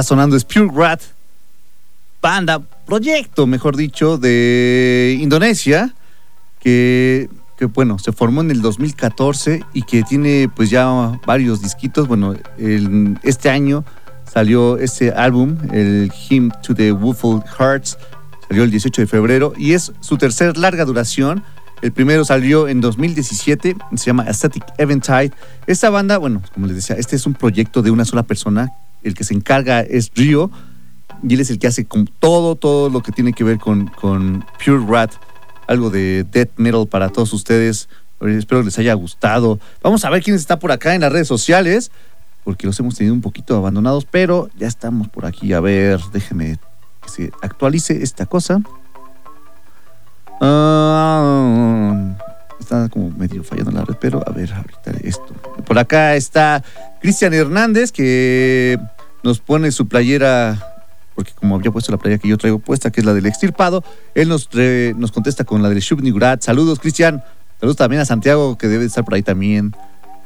Está sonando es Pure Wrath, banda, proyecto, mejor dicho, de Indonesia, que, bueno, se formó en el 2014 y que tiene pues ya varios disquitos. Bueno, el, este año salió ese álbum, el Hymn to the Woeful Hearts, salió el 18 de febrero y es su tercer larga duración. El primero salió en 2017, se llama Aesthetic Eventide. Esta banda, bueno, como les decía, este es un proyecto de una sola persona. El que se encarga es Rio y él es el que hace con todo, todo lo que tiene que ver con, Pure Rat, algo de death metal para todos ustedes. Espero les haya gustado. Vamos a ver quién está por acá en las redes sociales, porque los hemos tenido un poquito abandonados, pero ya estamos por aquí. A ver, déjenme que se actualice esta cosa. Uh, está como medio fallando la red, pero a ver, ahorita esto. Por acá está Cristian Hernández, que nos pone su playera, porque como había puesto la playera que yo traigo puesta, que es la del extirpado, él nos, nos contesta con la del Shubnigurat. Saludos, Cristian. Saludos también a Santiago, que debe estar por ahí también,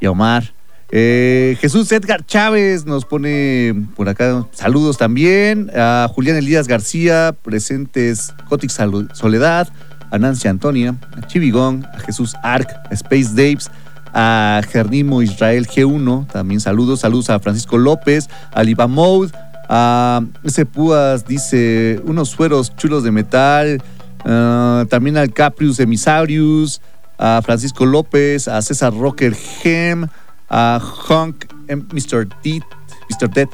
y a Omar. Eh, Jesús Edgar Chávez nos pone por acá saludos también. A Julián Elías García, presentes Cotix Soledad a Nancy Antonia, a Chivigón, a Jesús Arc, a Space Daves, a Gernimo Israel G1, también saludos, saludos a Francisco López, a Liva Mode, a ese Púas dice unos sueros chulos de metal, uh, también al Caprius Emisarius, a Francisco López, a César Rocker Gem, a Hunk Mr. Mr. Dead,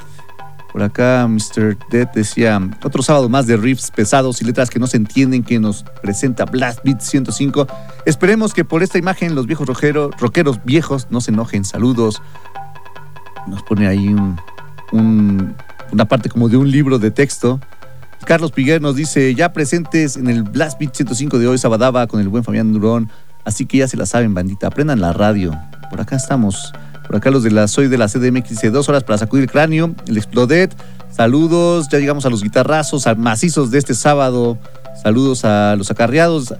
por acá Mr. Dead decía, otro sábado más de riffs pesados y letras que no se entienden que nos presenta Blast Beat 105. Esperemos que por esta imagen los viejos rockeros viejos no se enojen. Saludos. Nos pone ahí una parte como de un libro de texto. Carlos Piguer nos dice, ya presentes en el Blast Beat 105 de hoy, Sabadaba, con el buen Fabián Durón. Así que ya se la saben, bandita. Aprendan la radio. Por acá estamos. Por acá los de la Soy de la CDMX dice dos horas para sacudir el cráneo. El Explodet. Saludos. Ya llegamos a los guitarrazos, a macizos de este sábado. Saludos a los acarreados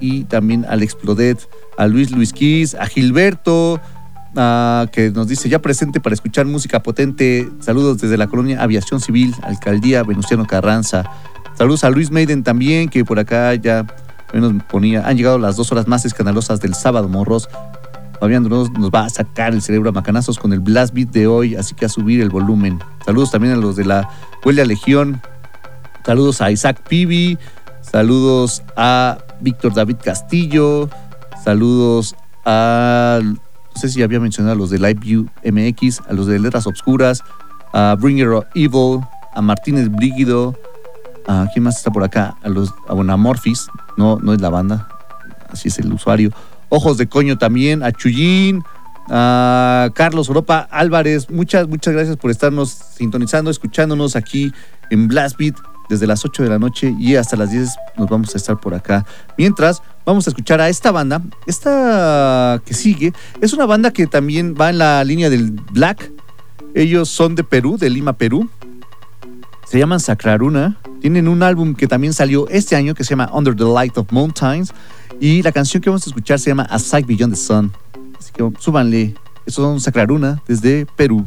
y también al Explodet, a Luis Luis Kiss, a Gilberto, que nos dice ya presente para escuchar música potente. Saludos desde la colonia Aviación Civil, Alcaldía Venustiano Carranza. Saludos a Luis Maiden también, que por acá ya nos ponía. Han llegado las dos horas más escandalosas del sábado, morros. Fabián nos, nos va a sacar el cerebro a macanazos con el Blast Beat de hoy, así que a subir el volumen. Saludos también a los de la Huelga Legión. Saludos a Isaac Pibi. Saludos a Víctor David Castillo. Saludos a. No sé si había mencionado a los de LiveView MX, a los de Letras Obscuras, a Bringer of Evil, a Martínez Brígido. ¿A quién más está por acá? A los a Bonamorphis. No, no es la banda. Así es el usuario. Ojos de Coño también, a Chuyín, a Carlos Europa Álvarez. Muchas, muchas gracias por estarnos sintonizando, escuchándonos aquí en Blast Beat desde las 8 de la noche y hasta las 10 nos vamos a estar por acá. Mientras, vamos a escuchar a esta banda. Esta que sigue es una banda que también va en la línea del Black. Ellos son de Perú, de Lima, Perú. Se llaman Sacraruna. Tienen un álbum que también salió este año que se llama Under the Light of Mountains. Y la canción que vamos a escuchar se llama A Sight Beyond the Sun. Así que súbanle. Estos son Sacraruna desde Perú.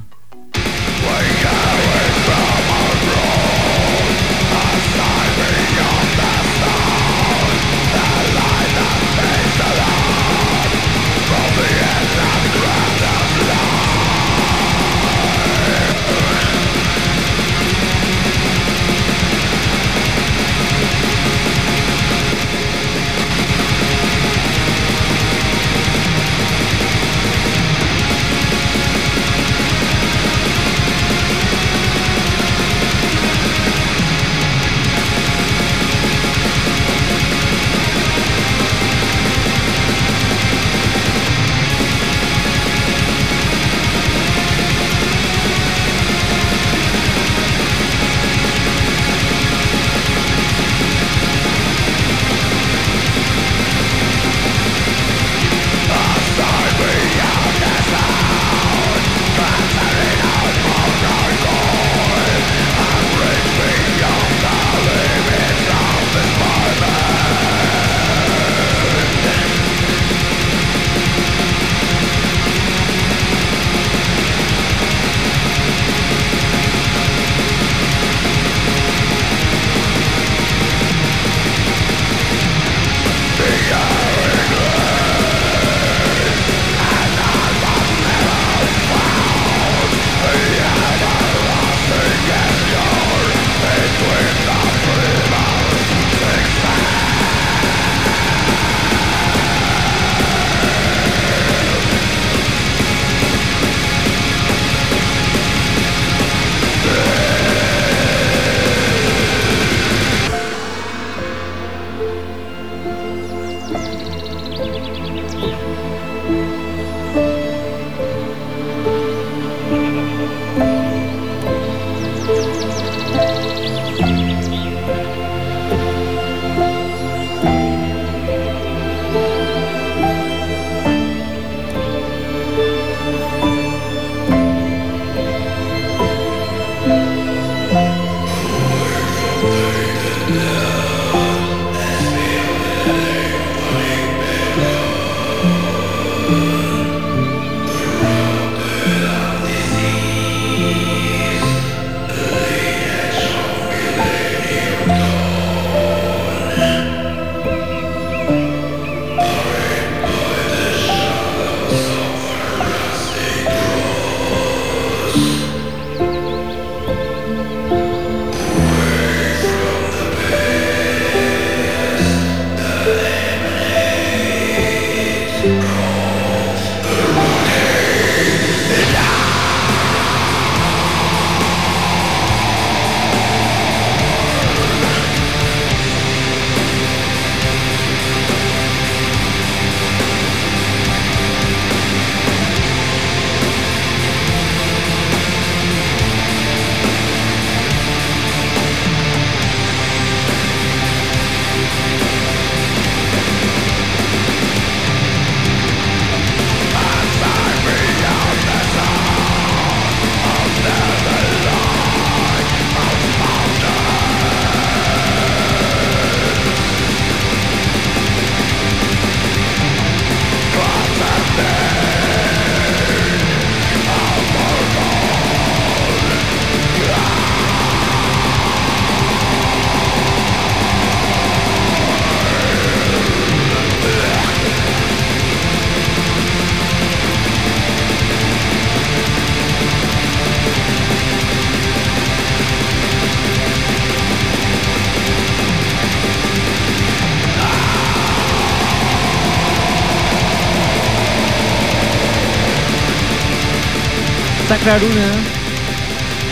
Masacre Aruna.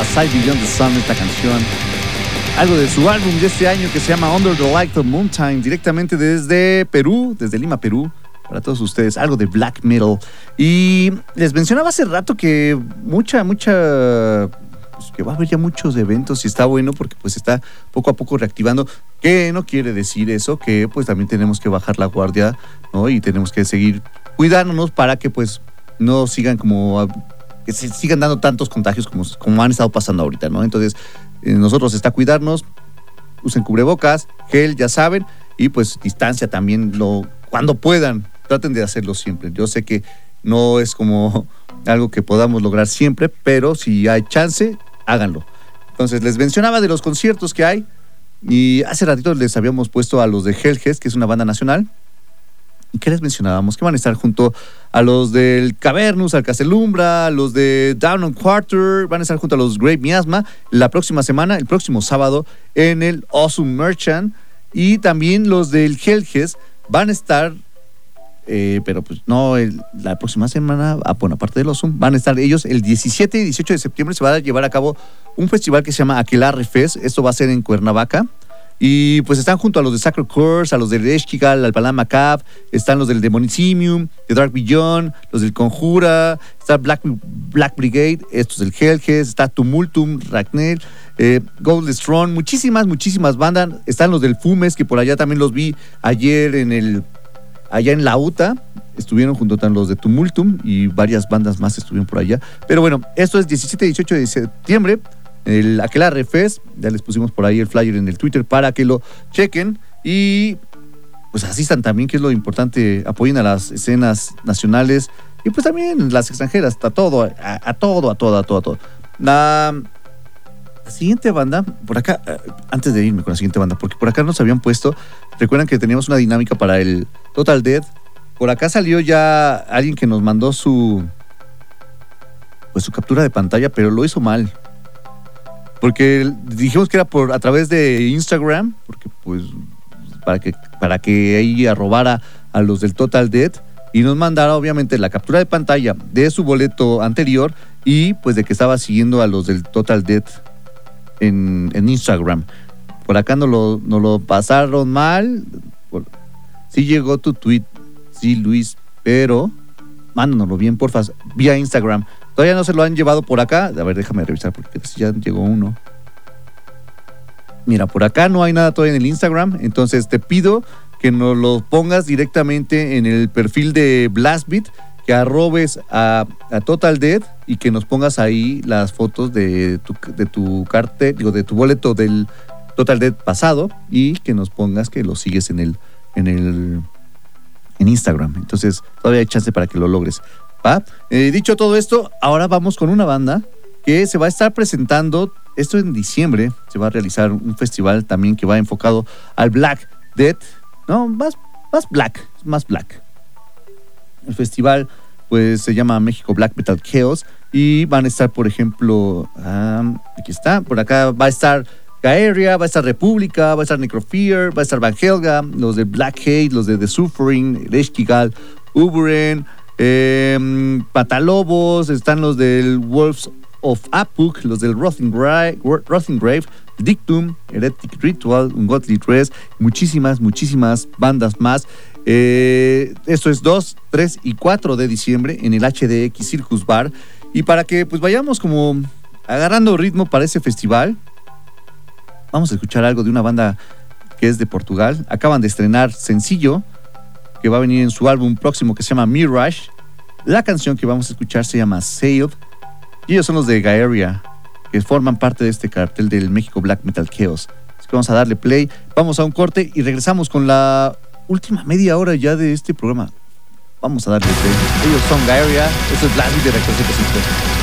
Aside Beyond the Sun, esta canción. Algo de su álbum de este año que se llama Under the Light of Moontime, directamente desde Perú, desde Lima, Perú. Para todos ustedes, algo de black metal. Y les mencionaba hace rato que mucha, mucha pues, que va a haber ya muchos eventos y está bueno porque pues está poco a poco reactivando. Que no quiere decir eso, que pues también tenemos que bajar la guardia, ¿no? Y tenemos que seguir cuidándonos para que pues no sigan como que se sigan dando tantos contagios como, como han estado pasando ahorita, ¿no? Entonces, eh, nosotros está cuidarnos, usen cubrebocas, gel, ya saben, y pues distancia también, lo, cuando puedan, traten de hacerlo siempre. Yo sé que no es como <laughs> algo que podamos lograr siempre, pero si hay chance, háganlo. Entonces, les mencionaba de los conciertos que hay, y hace ratito les habíamos puesto a los de Hellgest, que es una banda nacional, ¿Y qué les mencionábamos? Que van a estar junto a los del Cavernus, al Castelumbra, los de Down on Quarter, van a estar junto a los Great Miasma la próxima semana, el próximo sábado, en el Awesome Merchant. Y también los del Helges van a estar, eh, pero pues no la próxima semana, ah, bueno, aparte del Awesome, van a estar ellos el 17 y 18 de septiembre. Se va a llevar a cabo un festival que se llama Aquelarre Fest. Esto va a ser en Cuernavaca. Y pues están junto a los de Sacred Course, a los de Eshkigal, al Palama Cab, están los del Demonicium, de Dark Beyond, los del Conjura, está Black, Black Brigade, estos del Hellges, está Tumultum, Ragnel, eh, Gold Strong, muchísimas, muchísimas bandas. Están los del Fumes, que por allá también los vi ayer en el, allá en la UTA. Estuvieron junto a los de Tumultum y varias bandas más estuvieron por allá. Pero bueno, esto es 17 y 18 de septiembre el Aquelarre Fest. Ya les pusimos por ahí el flyer en el Twitter para que lo chequen y pues asistan también, que es lo importante, apoyen a las escenas nacionales y pues también las extranjeras, a todo, a, todo, a todo, a todo, a todo. La, siguiente banda, por acá, eh, antes de irme con la siguiente banda, porque por acá nos habían puesto, recuerdan que teníamos una dinámica para el Total Dead. Por acá salió ya alguien que nos mandó su pues su captura de pantalla, pero lo hizo mal. Porque dijimos que era por a través de Instagram, porque pues para que para que ahí arrobara a los del Total Dead y nos mandara obviamente la captura de pantalla de su boleto anterior y pues de que estaba siguiendo a los del Total Dead en, Instagram. Por acá no lo, no lo pasaron mal. Sí llegó tu tweet, sí Luis, pero mándanoslo bien, porfa, vía Instagram. Todavía no se lo han llevado por acá. A ver, déjame revisar porque ya llegó uno. Mira, por acá no hay nada todavía en el Instagram. Entonces te pido que nos lo pongas directamente en el perfil de Blastbeat, que arrobes a, Total Dead y que nos pongas ahí las fotos de tu, de tu cartel, digo, de tu boleto del Total Dead pasado y que nos pongas que lo sigues en el, en el en Instagram. Entonces, todavía hay chance para que lo logres. Eh, dicho todo esto, ahora vamos con una banda que se va a estar presentando, esto en diciembre, se va a realizar un festival también que va enfocado al Black Death, no, más, más Black, más Black. El festival pues se llama México Black Metal Chaos y van a estar, por ejemplo, aquí está, por acá va a estar Gaeria, va a estar República, va a estar Necrofear, va a estar Van Helga, los de Black Hate, los de The Suffering, Leshkigal, Uburen, eh, Patalobos, están los del Wolves of Apuk, los del Rotting Grave, Dictum, Heretic Ritual, Ungodly Dress, muchísimas, muchísimas bandas más. Eh, esto es 2, 3 y 4 de diciembre en el HDX Circus Bar. Y para que pues vayamos como agarrando ritmo para ese festival, vamos a escuchar algo de una banda que es de Portugal. Acaban de estrenar sencillo que va a venir en su álbum próximo que se llama Mirage. La canción que vamos a escuchar se llama Sailed. Y ellos son los de Gaeria, que forman parte de este cartel del México Black Metal Chaos. Así que vamos a darle play, vamos a un corte y regresamos con la última media hora ya de este programa. Vamos a darle play. Ellos son Gaeria, eso es Black de Rector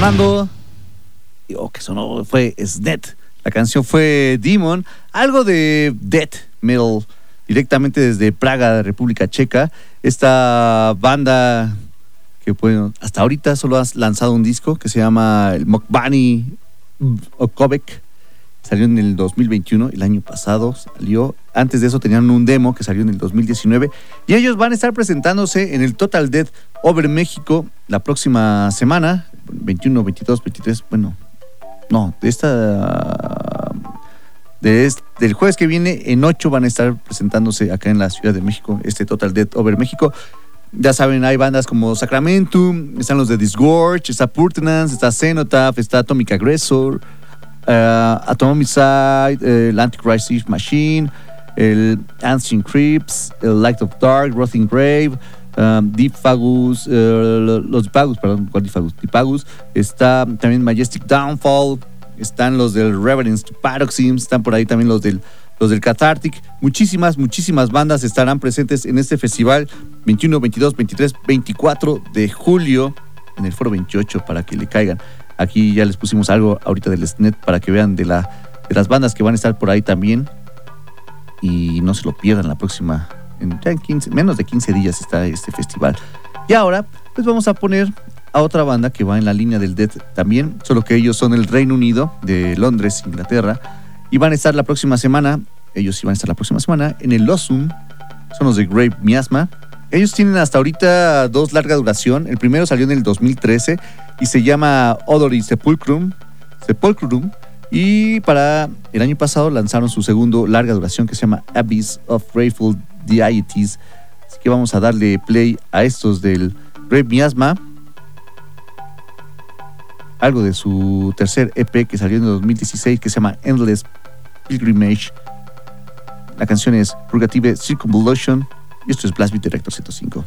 Sonando, o que sonó, fue Snet. La canción fue Demon, algo de death metal directamente desde Praga, República Checa. Esta banda que bueno, hasta ahorita solo ha lanzado un disco que se llama el Mokbani Okovek. Salió en el 2021, el año pasado salió. Antes de eso tenían un demo que salió en el 2019. Y ellos van a estar presentándose en el Total Death Over México la próxima semana, 21, 22, 23, bueno, no, de esta, de del jueves que viene, en 8 van a estar presentándose acá en la Ciudad de México, este Total Dead Over México. Ya saben, hay bandas como Sacramentum, están los de Disgorge, está Purtenance, está Cenotaph, está Atomic Aggressor, uh, Atomicide, el Antichrist Machine, el Ancient Creeps, el Light of Dark, Rotting Grave, um, los Dipagus, perdón, ¿cuál Dipagus? Dipagus, está también Majestic Downfall, están los del Reverence Paroxysm, están por ahí también los del, los del Cathartic. Muchísimas, muchísimas bandas estarán presentes en este festival 21, 22, 23, 24 de julio en el Foro 28 para que le caigan. Aquí ya les pusimos algo ahorita del SNET para que vean de, la, de las bandas que van a estar por ahí también. Y no se lo pierdan la próxima en, ya en 15, menos de 15 días está este festival. Y ahora, pues vamos a poner a otra banda que va en la línea del Death también, solo que ellos son el Reino Unido, de Londres, Inglaterra. Y van a estar la próxima semana, ellos van a estar la próxima semana, en el Losum. Son los de Grave Miasma. Ellos tienen hasta ahorita dos larga duración. El primero salió en el 2013 y se llama Odori Sepulcrum. Sepulcrum. Y para el año pasado lanzaron su segundo larga duración que se llama Abyss of Grateful Deities. Así que vamos a darle play a estos del Grave Miasma. Algo de su tercer EP que salió en 2016 que se llama Endless Pilgrimage. La canción es Purgative Circumvolution y esto es Blast Beat Director 105.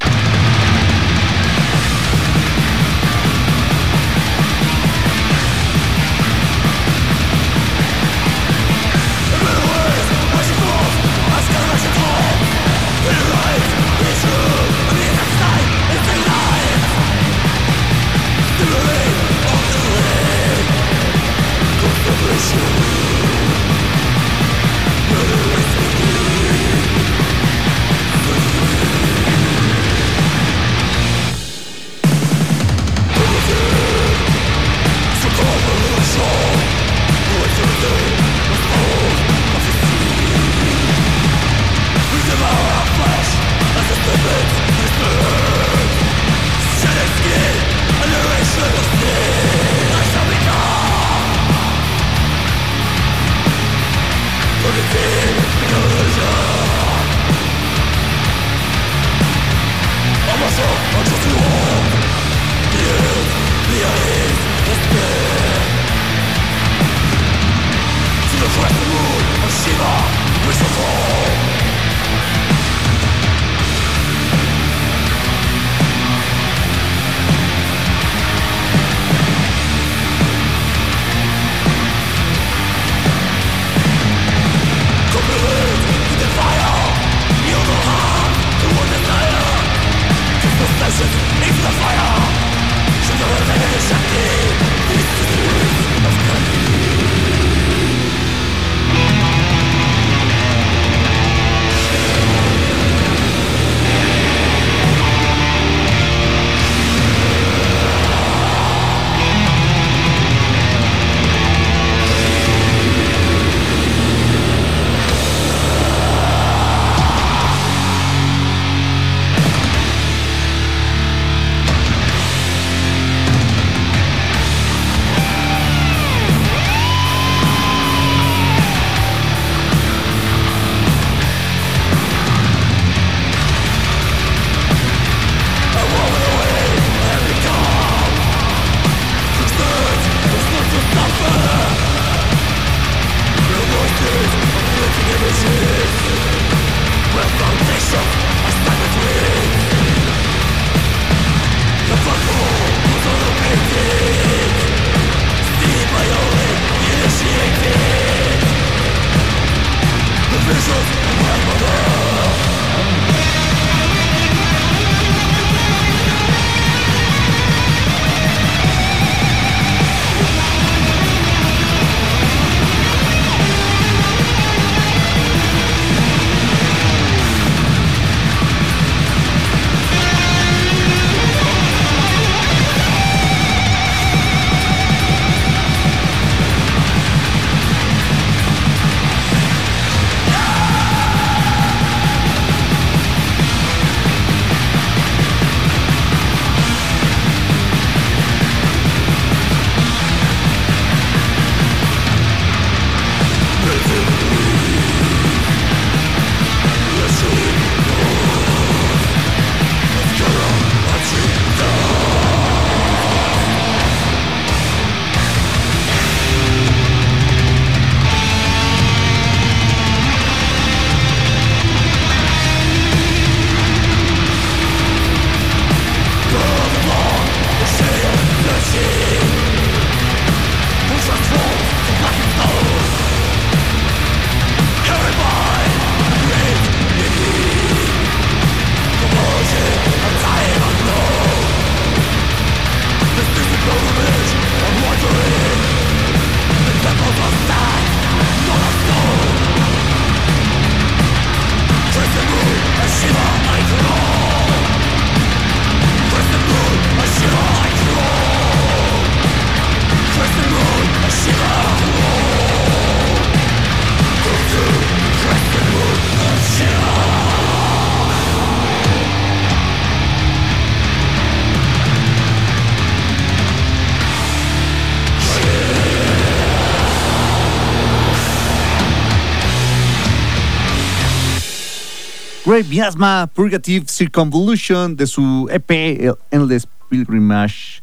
Grave Miasma Purgative Circumvolution de su EP Endless Pilgrimage.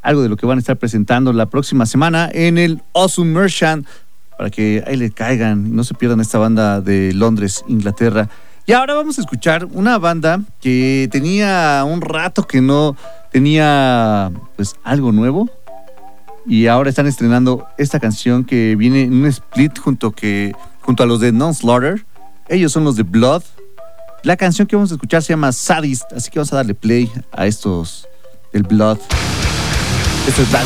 Algo de lo que van a estar presentando la próxima semana en el Awesome Merchant para que ahí le caigan y no se pierdan esta banda de Londres, Inglaterra. Y ahora vamos a escuchar una banda que tenía un rato que no tenía pues algo nuevo y ahora están estrenando esta canción que viene en un split junto que junto a los de Non Slaughter. Ellos son los de Blood. La canción que vamos a escuchar se llama Sadist, así que vamos a darle play a estos del Blood. Esto es Bad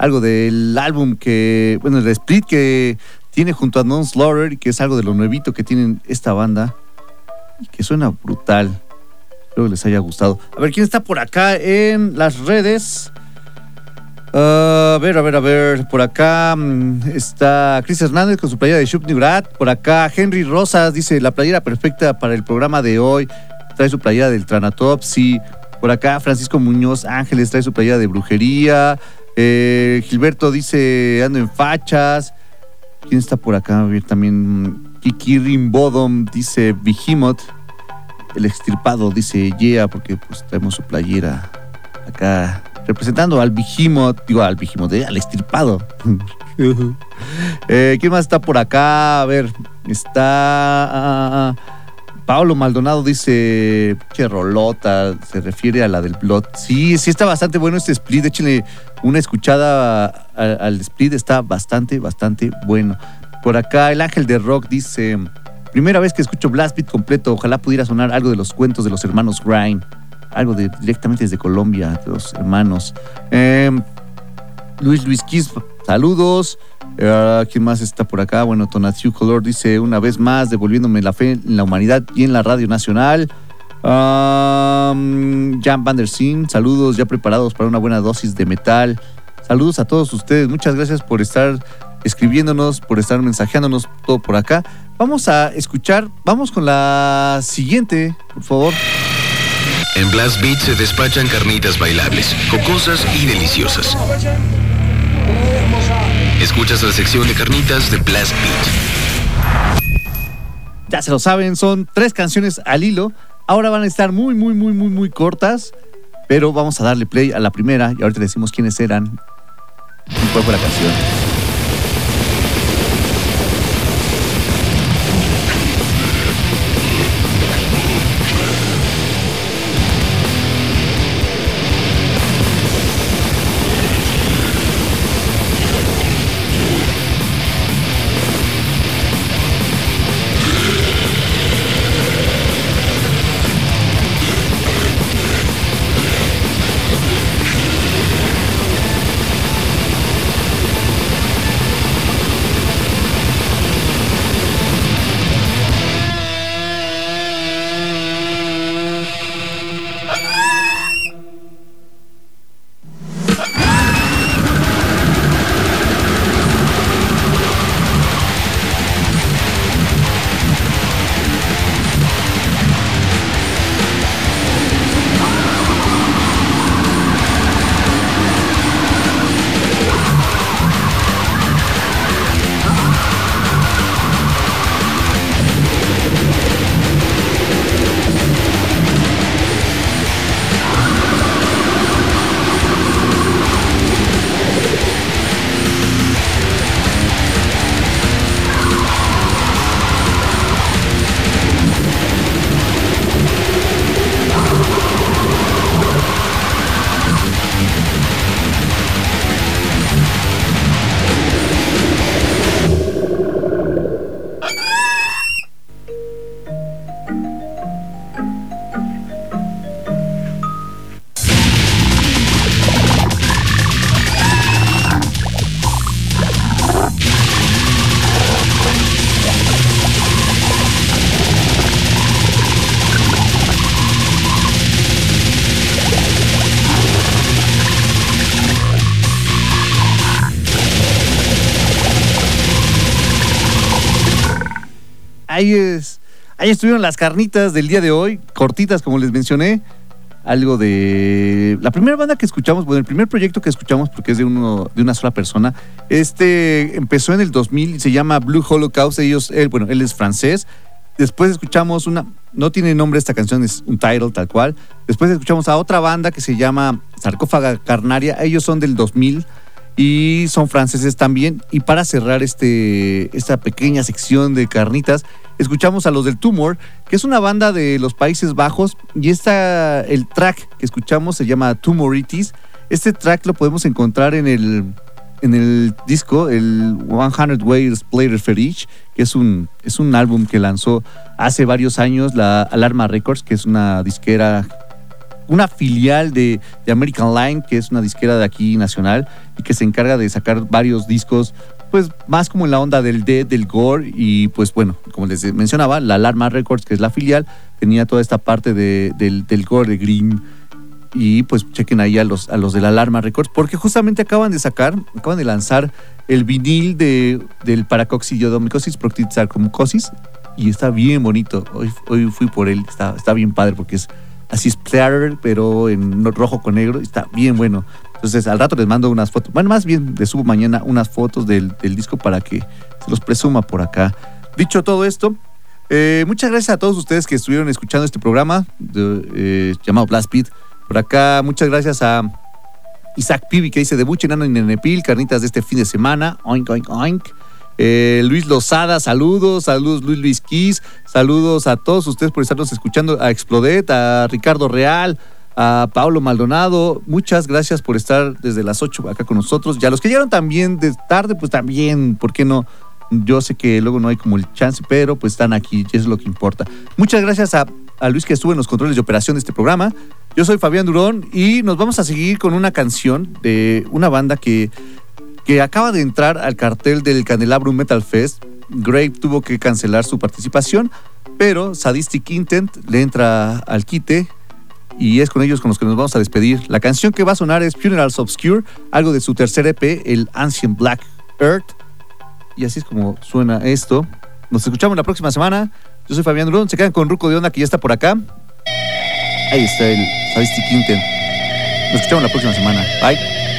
algo del álbum que, bueno, el split que tiene junto a Non Slaughter que es algo de lo nuevito que tienen esta banda y que suena brutal. Espero que les haya gustado. A ver, ¿quién está por acá en las redes? a ver, a ver, a ver. Por acá mm, está Chris Hernández con su playera de Shub Por acá Henry Rosas dice la playera perfecta para el programa de hoy. Trae su playera del Tranatopsy. Por acá Francisco Muñoz Ángeles trae su playera de brujería. Eh, Gilberto dice ando en fachas. ¿Quién está por acá? A ver también. Kiki Rimbodom dice Behemoth. El extirpado dice Yeah, porque pues traemos su playera acá representando al Behemoth, digo al Behemoth, eh, al extirpado. <laughs> Eh, ¿Quién más está por acá? A ver, está... Pablo Maldonado dice que rolota, se refiere a la del Blood. Sí, sí está bastante bueno este split. Échenle una escuchada al split, está bastante, bastante bueno. Por acá el ángel de rock dice, primera vez que escucho Blast Beat completo, ojalá pudiera sonar algo de los cuentos de los hermanos Grind. Algo de, directamente desde Colombia, de los hermanos. Em, Luis Luis Kiss, saludos. Eh, ¿Quién más está por acá? Bueno, Tonatiu Color dice una vez más, devolviéndome la fe en la humanidad y en la Radio Nacional. Jan Van der Seen, saludos, ya preparados para una buena dosis de metal. Saludos a todos ustedes, muchas gracias por estar escribiéndonos, por estar mensajeándonos todo por acá. Vamos a escuchar, vamos con la siguiente, por favor. En Blast Beat se despachan carnitas bailables, cocosas y deliciosas. Escuchas la sección de carnitas de Blast Beat. Ya se lo saben, son tres canciones al hilo. Ahora van a estar muy, muy, muy, muy, muy cortas. Pero vamos a darle play a la primera y ahorita decimos quiénes eran y cuál fue la canción. Ahí es. Ahí estuvieron las carnitas del día de hoy, cortitas como les mencioné. Algo de. La primera banda que escuchamos, bueno, el primer proyecto que escuchamos, porque es de, uno, de una sola persona, este empezó en el 2000 y se llama Blue Holocaust. Ellos, él, bueno, él es francés. Después escuchamos una. No tiene nombre esta canción, es un title tal cual. Después escuchamos a otra banda que se llama Sarcófaga Carnaria. Ellos son del 2000 y son franceses también. Y para cerrar este, esta pequeña sección de carnitas, escuchamos a los del Tumor, que es una banda de los Países Bajos. Y esta, el track que escuchamos se llama Tumoritis. Este track lo podemos encontrar en el, en el disco, el 100 Ways Player Fetish, que es un, es un álbum que lanzó hace varios años la Alarma Records, que es una disquera una filial de, de, American Line, que es una disquera de aquí nacional y que se encarga de sacar varios discos, pues más como en la onda del death, del gore y pues bueno, como les mencionaba, la Alarma Records, que es la filial, tenía toda esta parte de, del, del gore de Green y pues chequen ahí a los, a los de la Alarma Records, porque justamente acaban de sacar, acaban de lanzar el vinil de, del paracoxiliodomicosis proctitis sarcomucosis y está bien bonito. Hoy, hoy fui por él, está, está bien padre porque es así splatter, pero en rojo con negro, está bien bueno. Entonces al rato les mando unas fotos, bueno, más bien les subo mañana unas fotos del, disco para que se los presuma por acá. Dicho todo esto, eh, muchas gracias a todos ustedes que estuvieron escuchando este programa eh, llamado Blast Beat. Por acá, muchas gracias a Isaac Pibi que dice debut enano en Nenepil, carnitas de este fin de semana. Oink, oink, oink. Eh, Luis Lozada, saludos, saludos Luis Luis Kiss, saludos a todos ustedes por estarnos escuchando, a Explodet, a Ricardo Real, a Pablo Maldonado, muchas gracias por estar desde las 8 acá con nosotros. Y a los que llegaron también de tarde, pues también, ¿por qué no? Yo sé que luego no hay como el chance, pero pues están aquí es lo que importa. Muchas gracias a, a Luis que estuvo en los controles de operación de este programa. Yo soy Fabián Durón y nos vamos a seguir con una canción de una banda que, que acaba de entrar al cartel del Candelabrum Metal Fest. Grave tuvo que cancelar su participación, pero Sadistic Intent le entra al quite y es con ellos con los que nos vamos a despedir. La canción que va a sonar es Funerals Obscure, algo de su tercer EP, el Ancient Black Earth. Y así es como suena esto. Nos escuchamos la próxima semana. Yo soy Fabián Durón. Se quedan con Ruco de Onda, que ya está por acá. Ahí está el Sadistic. Nos escuchamos la próxima semana. Bye.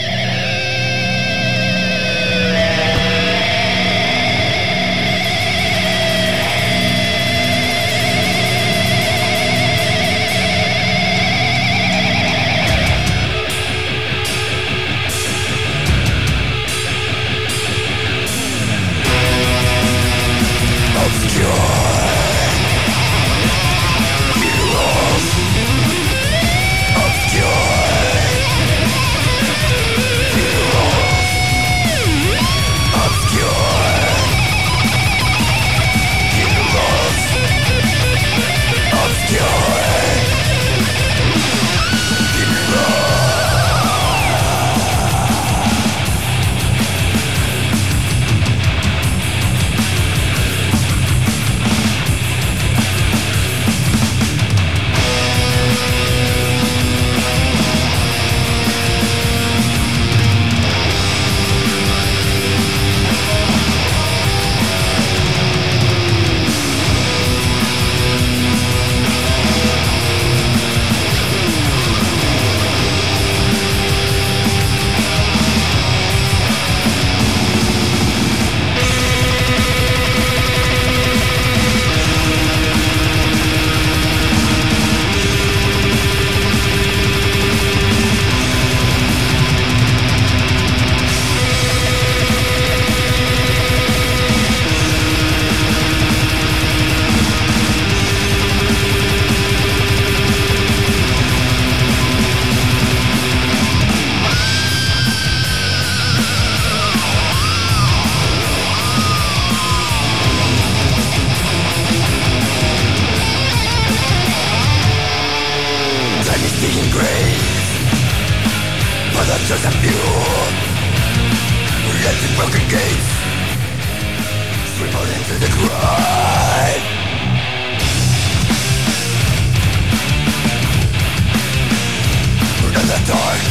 Dark